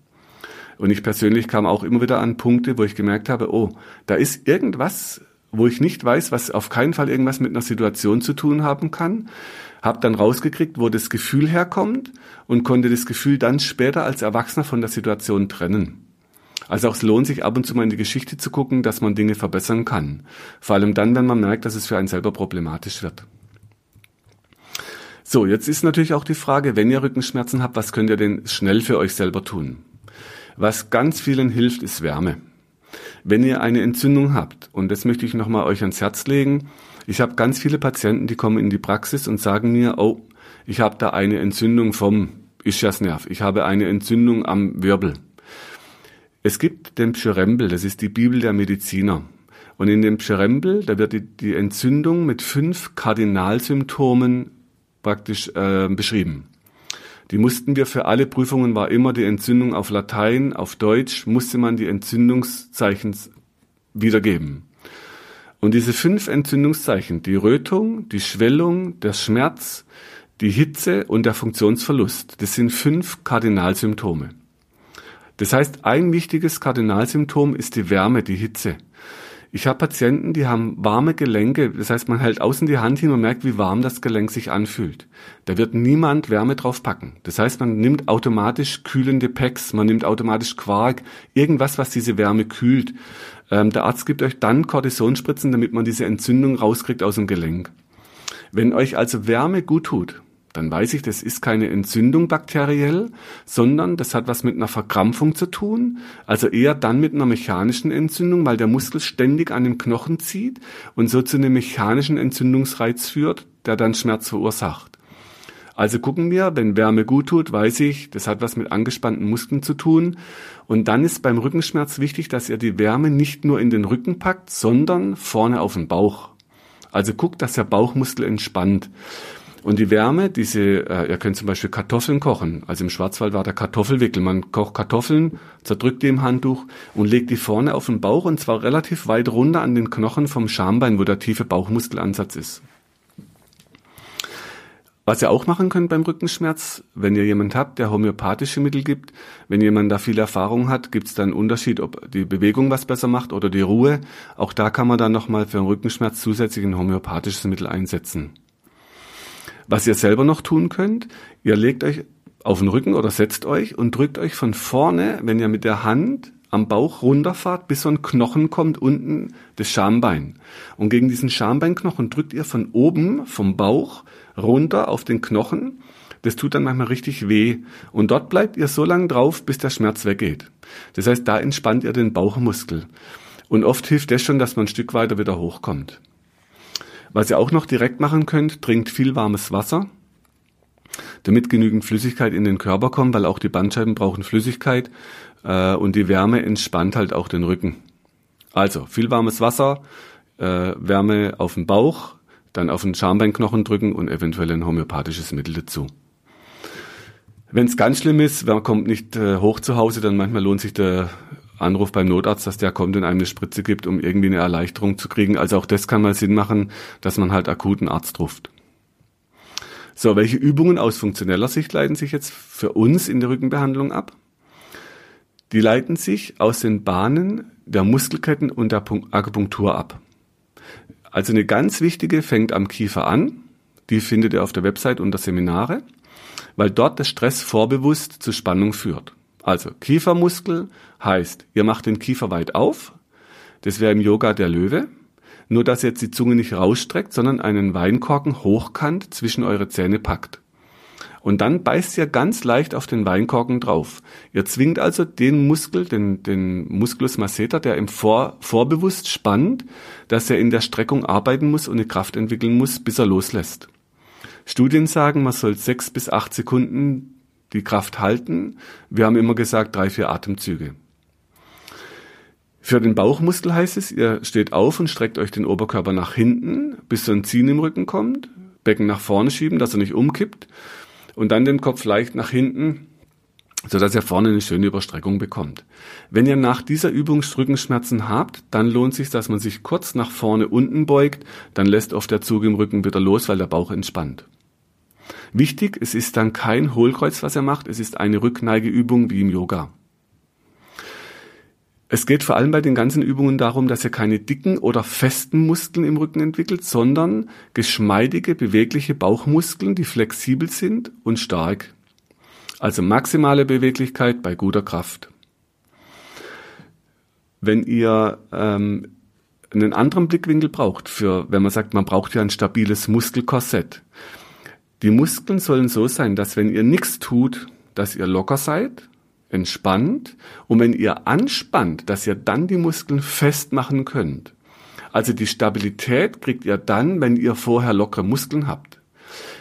Und ich persönlich kam auch immer wieder an Punkte, wo ich gemerkt habe, oh, da ist irgendwas, wo ich nicht weiß, was auf keinen Fall irgendwas mit einer Situation zu tun haben kann. Hab dann rausgekriegt, wo das Gefühl herkommt und konnte das Gefühl dann später als Erwachsener von der Situation trennen. Also auch es lohnt sich ab und zu mal in die Geschichte zu gucken, dass man Dinge verbessern kann. Vor allem dann, wenn man merkt, dass es für einen selber problematisch wird. So, jetzt ist natürlich auch die Frage, wenn ihr Rückenschmerzen habt, was könnt ihr denn schnell für euch selber tun? Was ganz vielen hilft, ist Wärme. Wenn ihr eine Entzündung habt, und das möchte ich nochmal euch ans Herz legen, ich habe ganz viele Patienten, die kommen in die Praxis und sagen mir, oh, ich habe da eine Entzündung vom Ischiasnerv, ich habe eine Entzündung am Wirbel. Es gibt den Pschyrembel, das ist die Bibel der Mediziner. Und in dem Pschyrembel, da wird die, die Entzündung mit fünf Kardinalsymptomen praktisch äh, beschrieben. Die mussten wir für alle Prüfungen war immer die Entzündung auf Latein, auf Deutsch musste man die Entzündungszeichen wiedergeben. Und diese fünf Entzündungszeichen, die Rötung, die Schwellung, der Schmerz, die Hitze und der Funktionsverlust, das sind fünf Kardinalsymptome. Das heißt, ein wichtiges Kardinalsymptom ist die Wärme, die Hitze. Ich habe Patienten, die haben warme Gelenke. Das heißt, man hält außen die Hand hin und merkt, wie warm das Gelenk sich anfühlt. Da wird niemand Wärme drauf packen. Das heißt, man nimmt automatisch kühlende Packs, man nimmt automatisch Quark, irgendwas, was diese Wärme kühlt. Ähm, der Arzt gibt euch dann Kortisonspritzen, damit man diese Entzündung rauskriegt aus dem Gelenk. Wenn euch also Wärme gut tut, dann weiß ich, das ist keine Entzündung bakteriell, sondern das hat was mit einer Verkrampfung zu tun, also eher dann mit einer mechanischen Entzündung, weil der Muskel ständig an dem Knochen zieht und so zu einem mechanischen Entzündungsreiz führt, der dann Schmerz verursacht. Also gucken wir, wenn Wärme gut tut, weiß ich, das hat was mit angespannten Muskeln zu tun. Und dann ist beim Rückenschmerz wichtig, dass ihr die Wärme nicht nur in den Rücken packt, sondern vorne auf den Bauch. Also guckt, dass der Bauchmuskel entspannt. Und die Wärme, diese, äh, ihr könnt zum Beispiel Kartoffeln kochen. Also im Schwarzwald war der Kartoffelwickel. Man kocht Kartoffeln, zerdrückt die im Handtuch und legt die vorne auf den Bauch und zwar relativ weit runter an den Knochen vom Schambein, wo der tiefe Bauchmuskelansatz ist. Was ihr auch machen könnt beim Rückenschmerz, wenn ihr jemand habt, der homöopathische Mittel gibt, wenn jemand da viel Erfahrung hat, gibt es dann einen Unterschied, ob die Bewegung was besser macht oder die Ruhe. Auch da kann man dann nochmal für den Rückenschmerz zusätzlich ein homöopathisches Mittel einsetzen. Was ihr selber noch tun könnt, ihr legt euch auf den Rücken oder setzt euch und drückt euch von vorne, wenn ihr mit der Hand am Bauch runterfahrt, bis so ein Knochen kommt unten das Schambein. Und gegen diesen Schambeinknochen drückt ihr von oben vom Bauch runter auf den Knochen. Das tut dann manchmal richtig weh. Und dort bleibt ihr so lange drauf, bis der Schmerz weggeht. Das heißt, da entspannt ihr den Bauchmuskel. Und oft hilft das schon, dass man ein Stück weiter wieder hochkommt. Was ihr auch noch direkt machen könnt, trinkt viel warmes Wasser, damit genügend Flüssigkeit in den Körper kommt, weil auch die Bandscheiben brauchen Flüssigkeit äh, und die Wärme entspannt halt auch den Rücken. Also viel warmes Wasser, äh, Wärme auf den Bauch, dann auf den Schambeinknochen drücken und eventuell ein homöopathisches Mittel dazu. Wenn es ganz schlimm ist, man kommt nicht äh, hoch zu Hause, dann manchmal lohnt sich der Anruf beim Notarzt, dass der kommt und einem eine Spritze gibt, um irgendwie eine Erleichterung zu kriegen. Also auch das kann mal Sinn machen, dass man halt akuten Arzt ruft. So, welche Übungen aus funktioneller Sicht leiten sich jetzt für uns in der Rückenbehandlung ab? Die leiten sich aus den Bahnen der Muskelketten und der Akupunktur ab. Also eine ganz wichtige fängt am Kiefer an. Die findet ihr auf der Website unter Seminare, weil dort der Stress vorbewusst zu Spannung führt. Also Kiefermuskel heißt, ihr macht den Kiefer weit auf. Das wäre im Yoga der Löwe. Nur dass ihr jetzt die Zunge nicht rausstreckt, sondern einen Weinkorken hochkant zwischen eure Zähne packt. Und dann beißt ihr ganz leicht auf den Weinkorken drauf. Ihr zwingt also den Muskel, den, den Musculus masseter, der im Vor, Vorbewusst spannt, dass er in der Streckung arbeiten muss und eine Kraft entwickeln muss, bis er loslässt. Studien sagen, man soll sechs bis acht Sekunden die Kraft halten. Wir haben immer gesagt, drei, vier Atemzüge. Für den Bauchmuskel heißt es, ihr steht auf und streckt euch den Oberkörper nach hinten, bis so ein Ziehen im Rücken kommt. Becken nach vorne schieben, dass er nicht umkippt und dann den Kopf leicht nach hinten, sodass ihr vorne eine schöne Überstreckung bekommt. Wenn ihr nach dieser Übung Rückenschmerzen habt, dann lohnt sich, dass man sich kurz nach vorne unten beugt, dann lässt oft der Zug im Rücken wieder los, weil der Bauch entspannt. Wichtig, es ist dann kein Hohlkreuz, was er macht, es ist eine Rückneigeübung wie im Yoga. Es geht vor allem bei den ganzen Übungen darum, dass ihr keine dicken oder festen Muskeln im Rücken entwickelt, sondern geschmeidige, bewegliche Bauchmuskeln, die flexibel sind und stark. Also maximale Beweglichkeit bei guter Kraft. Wenn ihr ähm, einen anderen Blickwinkel braucht, für wenn man sagt, man braucht ja ein stabiles Muskelkorsett. Die Muskeln sollen so sein, dass wenn ihr nichts tut, dass ihr locker seid, entspannt und wenn ihr anspannt, dass ihr dann die Muskeln festmachen könnt. Also die Stabilität kriegt ihr dann, wenn ihr vorher lockere Muskeln habt.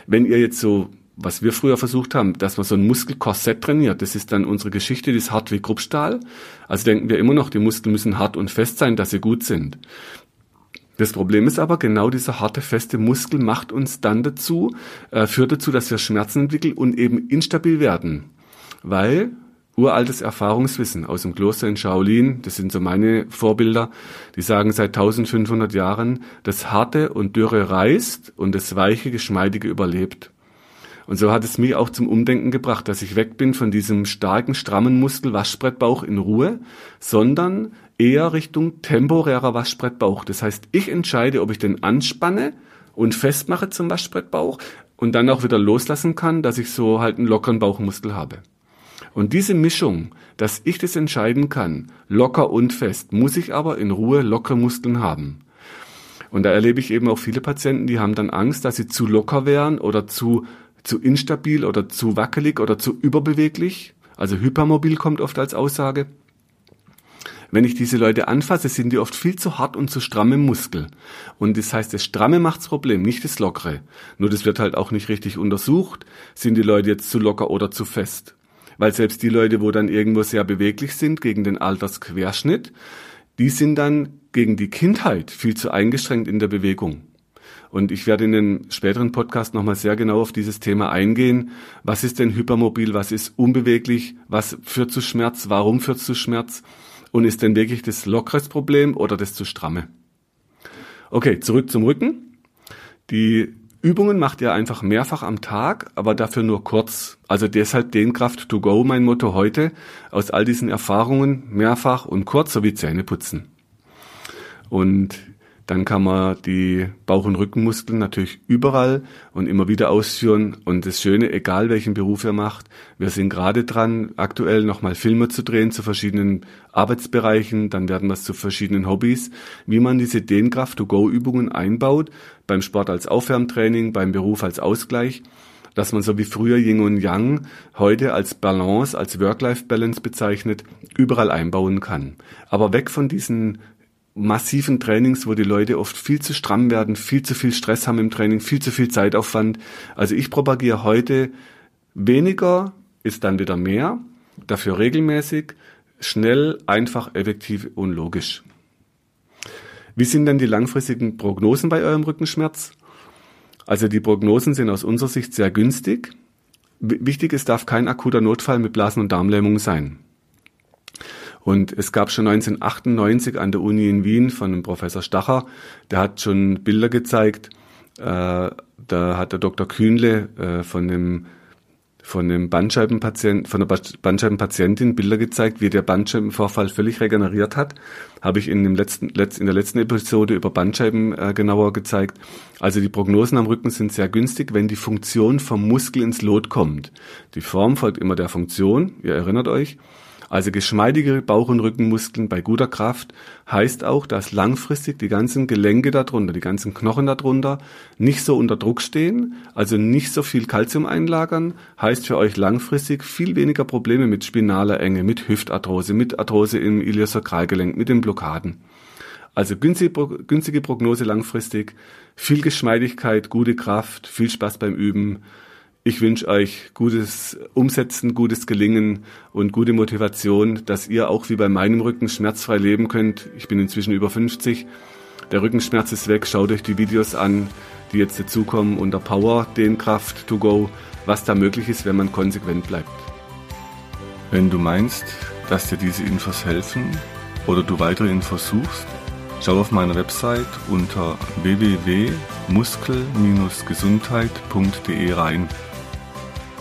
Wenn ihr jetzt so, was wir früher versucht haben, dass man so ein Muskelkorsett trainiert, das ist dann unsere Geschichte, die ist hart wie Kruppstahl. Also denken wir immer noch, die Muskeln müssen hart und fest sein, dass sie gut sind. Das Problem ist aber, genau dieser harte, feste Muskel macht uns dann dazu, äh, führt dazu, dass wir Schmerzen entwickeln und eben instabil werden. Weil uraltes Erfahrungswissen aus dem Kloster in Shaolin, das sind so meine Vorbilder, die sagen seit 1500 Jahren, das Harte und Dürre reißt und das Weiche, Geschmeidige überlebt. Und so hat es mich auch zum Umdenken gebracht, dass ich weg bin von diesem starken, strammen Muskel Waschbrettbauch in Ruhe, sondern eher Richtung temporärer Waschbrettbauch. Das heißt, ich entscheide, ob ich den anspanne und festmache zum Waschbrettbauch und dann auch wieder loslassen kann, dass ich so halt einen lockeren Bauchmuskel habe. Und diese Mischung, dass ich das entscheiden kann, locker und fest, muss ich aber in Ruhe lockere Muskeln haben. Und da erlebe ich eben auch viele Patienten, die haben dann Angst, dass sie zu locker wären oder zu, zu instabil oder zu wackelig oder zu überbeweglich. Also hypermobil kommt oft als Aussage. Wenn ich diese Leute anfasse, sind die oft viel zu hart und zu stramm im Muskel. Und das heißt, das Stramme macht's Problem, nicht das Lockere. Nur das wird halt auch nicht richtig untersucht. Sind die Leute jetzt zu locker oder zu fest? weil selbst die Leute, wo dann irgendwo sehr beweglich sind gegen den Altersquerschnitt, die sind dann gegen die Kindheit viel zu eingeschränkt in der Bewegung. Und ich werde in den späteren Podcast nochmal sehr genau auf dieses Thema eingehen. Was ist denn hypermobil? Was ist unbeweglich? Was führt zu Schmerz? Warum führt es zu Schmerz? Und ist denn wirklich das lockeres Problem oder das zu stramme? Okay, zurück zum Rücken. Die Übungen macht ihr einfach mehrfach am Tag, aber dafür nur kurz. Also deshalb Dehnkraft to go mein Motto heute. Aus all diesen Erfahrungen mehrfach und kurz sowie Zähne putzen. Und dann kann man die Bauch- und Rückenmuskeln natürlich überall und immer wieder ausführen. Und das Schöne, egal welchen Beruf ihr macht, wir sind gerade dran, aktuell nochmal Filme zu drehen zu verschiedenen Arbeitsbereichen. Dann werden wir es zu verschiedenen Hobbys, wie man diese Dehnkraft-to-go-Übungen einbaut, beim Sport als Aufwärmtraining, beim Beruf als Ausgleich dass man so wie früher Yin und Yang heute als Balance, als Work-Life-Balance bezeichnet, überall einbauen kann. Aber weg von diesen massiven Trainings, wo die Leute oft viel zu stramm werden, viel zu viel Stress haben im Training, viel zu viel Zeitaufwand. Also ich propagiere heute weniger ist dann wieder mehr, dafür regelmäßig, schnell, einfach, effektiv und logisch. Wie sind denn die langfristigen Prognosen bei eurem Rückenschmerz? Also die Prognosen sind aus unserer Sicht sehr günstig. Wichtig, es darf kein akuter Notfall mit Blasen- und Darmlähmung sein. Und es gab schon 1998 an der Uni in Wien von einem Professor Stacher, der hat schon Bilder gezeigt, äh, da hat der Dr. Kühnle äh, von dem von dem Bandscheibenpatient, von der Bandscheibenpatientin Bilder gezeigt, wie der Bandscheibenvorfall völlig regeneriert hat. Habe ich in, dem letzten, in der letzten Episode über Bandscheiben äh, genauer gezeigt. Also die Prognosen am Rücken sind sehr günstig, wenn die Funktion vom Muskel ins Lot kommt. Die Form folgt immer der Funktion, ihr erinnert euch. Also geschmeidige Bauch- und Rückenmuskeln bei guter Kraft heißt auch, dass langfristig die ganzen Gelenke darunter, die ganzen Knochen darunter nicht so unter Druck stehen, also nicht so viel Kalzium einlagern, heißt für euch langfristig viel weniger Probleme mit spinaler Enge, mit Hüftarthrose, mit Arthrose im Iliosakralgelenk, mit den Blockaden. Also günstige, günstige Prognose langfristig, viel Geschmeidigkeit, gute Kraft, viel Spaß beim Üben ich wünsche euch gutes Umsetzen, gutes Gelingen und gute Motivation, dass ihr auch wie bei meinem Rücken schmerzfrei leben könnt. Ich bin inzwischen über 50 Der Rückenschmerz ist weg. Schaut euch die Videos an, die jetzt dazukommen unter Power, den Kraft to go, was da möglich ist, wenn man konsequent bleibt. Wenn du meinst, dass dir diese Infos helfen oder du weitere Infos suchst, schau auf meiner Website unter www.muskel-gesundheit.de rein.